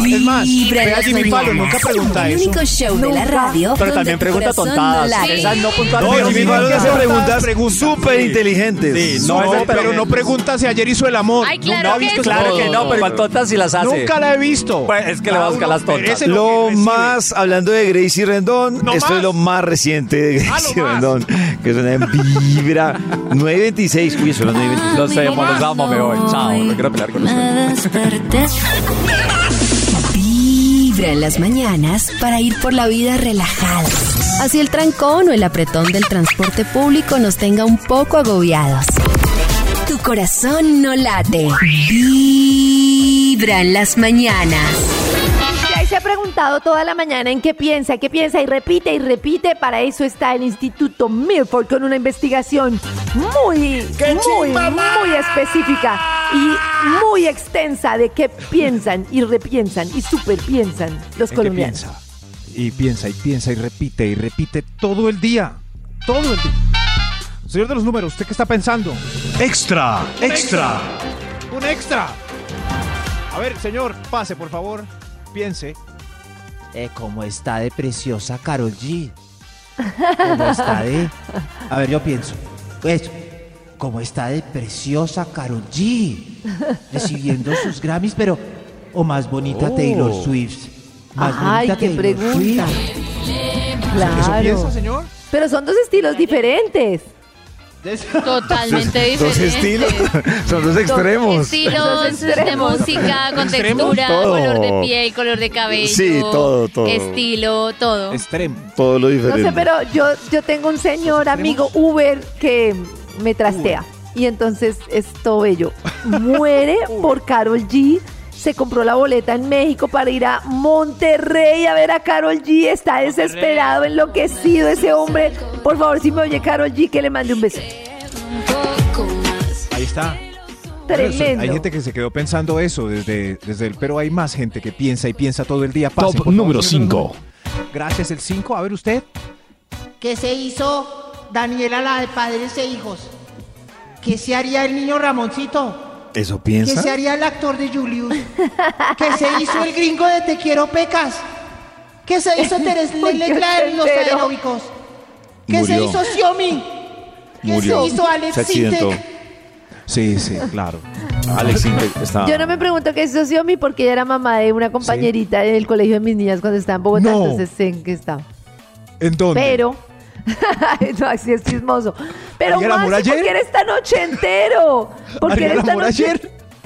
Es más, vea Jimmy Fallon, nunca pregunta El eso. único show de la radio Pero también pregunta tontadas. no. Esas no No, puntualmente. Jimmy sí, Fallon no, hace no, preguntas preguntas, súper inteligentes. Sí, No, No, pero, pero- no pregunta si ayer hizo el amor. Ay, claro no, que visto sí. Claro que no, pero igual tontas si las hace. Nunca la he visto. Pues es que le va a buscar las tontas. Lo más, hablando de Gracie Rendón, No esto es lo más reciente de Ah, más. Rendón, que suena en Vibra 926. Uy, son las 926. Lo sé, los amo, me voy. Chao, no quiero pelear con ustedes. Vibra en las mañanas para ir por la vida relajada. Así el trancón o el apretón del transporte público nos tenga un poco agobiados. Tu corazón no late. Vibra en las mañanas. Se ha preguntado toda la mañana en qué piensa, qué piensa y repite y repite. Para eso está el Instituto Milford con una investigación muy, muy, muy específica y muy extensa de qué piensan y repiensan y superpiensan los ¿En qué colombianos. piensa? Y piensa y piensa y repite y repite todo el día. Todo el día. Señor de los números, ¿usted qué está pensando? Extra, extra. Un extra. A ver, señor, pase, por favor. Piense. Eh, ¿Cómo está de preciosa Carol G? ¿Cómo está de...? [laughs] A ver, yo pienso. Eso. ¿Cómo está de preciosa Carol G? Recibiendo [laughs] sus Grammys, pero... O más bonita Oh. Taylor Swift. Más Ay, bonita qué Taylor pregunta. Swift. Claro. ¿Eso piensa, señor? Pero son dos estilos diferentes. Totalmente [laughs] Dos diferente. estilos, son dos extremos. Estilos Dos de extremos. música, con ¿Extremos? textura, Todo. color de piel, color de cabello. Sí, todo, todo. Estilo, todo. Extremo. Todo lo No diferente. sé, pero yo, yo tengo un señor amigo Uber que me trastea. Y entonces es todo bello. Muere [laughs] por Carol G. Se compró la boleta en México para ir a Monterrey a ver a Carol G. Está desesperado, enloquecido ese hombre. Por favor, si me oye Carol G, que le mande un beso. Ahí está. Bueno, Tremendo. Hay gente que se quedó pensando eso desde, desde el... Pero hay más gente que piensa y piensa todo el día. Pase, Top número señor de los 5. números. Gracias, el 5. A ver usted. ¿Qué se hizo Daniela, la de padres e hijos? ¿Qué se haría el niño Ramoncito? ¿Eso ¿Qué piensa? se haría el actor de Julius? ¿Qué se hizo el gringo de Te Quiero Pecas? ¿Qué se hizo Teres qué y los aeróbicos? ¿Qué se hizo Xiomi? ¿Qué Murió. se hizo Alex Se accidentó. Sintek? Sí, sí, claro. [laughs] Alex Intec está. Yo no me pregunto qué es Xiaomi porque ella era mamá de una compañerita en el colegio de mis niñas cuando estaba en Bogotá, No. entonces sé en qué estaba. ¿En dónde? Pero, [laughs] no, así es chismoso. Pero ¿Ariel Amor Maxi, ¿por qué eres tan ochentero? ¿Por qué ¿Ariel eres tan Amor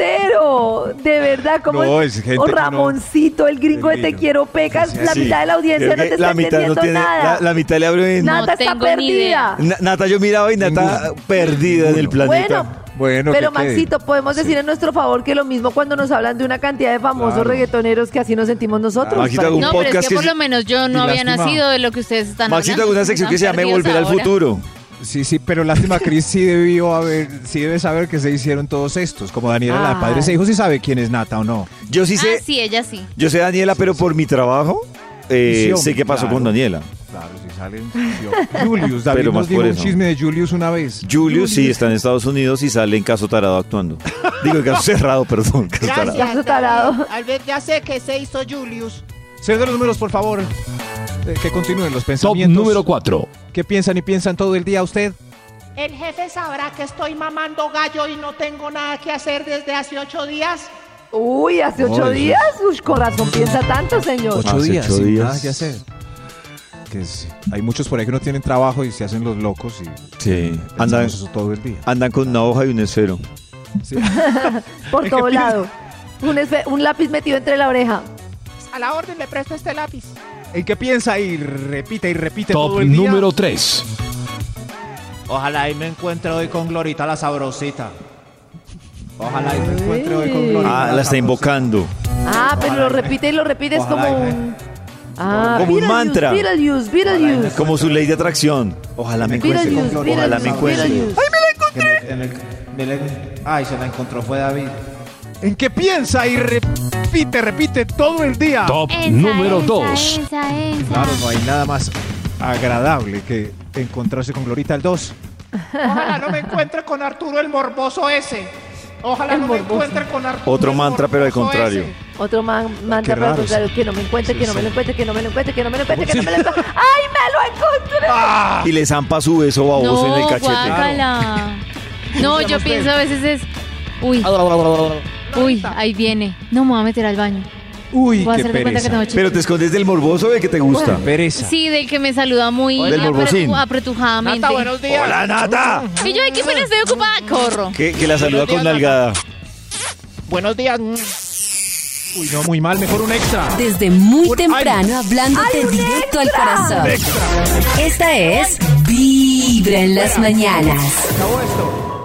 ochentero? De verdad, como No, es gente o no- Ramoncito, el gringo de Te. Quiero Pecas, la Sí. mitad de la audiencia no te la está mitad no entendiendo tiene, nada. La, la mitad le abrió en. Nata No está perdida. Na- Nata, yo miraba y Nata perdida en el planeta. Bueno, Bueno, Pero. Maxito, podemos decir en nuestro favor que lo mismo cuando nos hablan de una cantidad de famosos Claro. reggaetoneros que así nos sentimos nosotros. Maxito, hago un No, pero es podcast que que por lo menos yo no había nacido de lo que ustedes están Maxito, hablando. hago una sección que se perdidos Volver al futuro. Sí, sí, pero lástima, Cris sí debió haber, sí debe saber que se hicieron todos estos. Como Daniela, la de padres e hijos, sí sabe quién es Nata o no. Yo sí sé, Ah, sí, ella sí. yo sé Daniela, pero por mi trabajo eh, Sí, hombre, sé qué pasó claro. con Daniela. Claro, si salen. yo- Julius, David Pero nos más dijo por un chisme de Julius una vez. Julius sí está en Estados Unidos y sale en caso tarado actuando. Digo, en caso cerrado, perdón. Caso tarado. Caso tarado. David. Al ver, ya sé que se hizo Julius. Señor de los números, por favor. eh, que continúen los Top pensamientos. número 4. ¿Qué piensan y piensan todo el día usted? El jefe sabrá que estoy mamando gallo y no tengo nada que hacer desde hace ocho días. Uy, hace ocho días. Uy, corazón piensa tanto, señor. Ocho Hace días. ocho días. Sé. Que es- hay muchos por ahí que no tienen trabajo y se hacen los locos y Sí, pensamos andan, eso todo el día. andan con una hoja y un esfero. Sí. [laughs] Por ¿Qué todo lado. Un, esfe- un lápiz metido entre la oreja. A la orden le presto este lápiz. ¿En qué piensa y repite y repite Top todo el día? número 3. Ojalá y me encuentre hoy con Glorita la sabrosita. Ojalá y me encuentre hoy con Glorita. Ah, la está invocando. Ah, pero lo repite y lo repite, es como y me- un... Ah, Como un Beetlejuice, mantra. Beetlejuice, Beetlejuice. Como su ley de atracción. Ojalá me encuentre. Beetlejuice, Ojalá me Beetlejuice, encuentre. Beetlejuice. Ay, se la encontró, fue David. ¿En qué piensa y repite, repite todo el día? Top Esa, número esa, 2. Esa, esa. Claro, no hay nada más agradable que encontrarse con Glorita el 2. Ojalá no me encuentre con Arturo el morboso ese. Ojalá El no me encuentre con Arturo. Otro el mantra, pero al contrario. ese. Otro man, mantra Qué para raro, contrario, que no me encuentre, que no me lo encuentre, que no me lo encuentre, que no me lo encuentre, que no me lo encuentre. [laughs] ¡Ay, me lo encontré! Y le zampa su beso baboso en el No, cachete. guácala. No, yo pienso a veces es. Uy, uy, ahí viene. No me voy a meter al baño. Uy, Voy a qué cuenta que pereza. tengo chichi. Pero te escondes del morboso de que te gusta. Pereza. Sí, del que me saluda muy Del apretu- morbosín. apretujadamente. Nata, buenos días. ¡Hola, Nata! Y yo, ay, qué pena, estoy ocupada. Corro. Que, que la saluda con nalgada. Buenos días. Uy, no, muy mal, mejor un extra. Desde muy Un- temprano hablándote directo al corazón. Esta es Vibra en las mañanas. Acabó esto.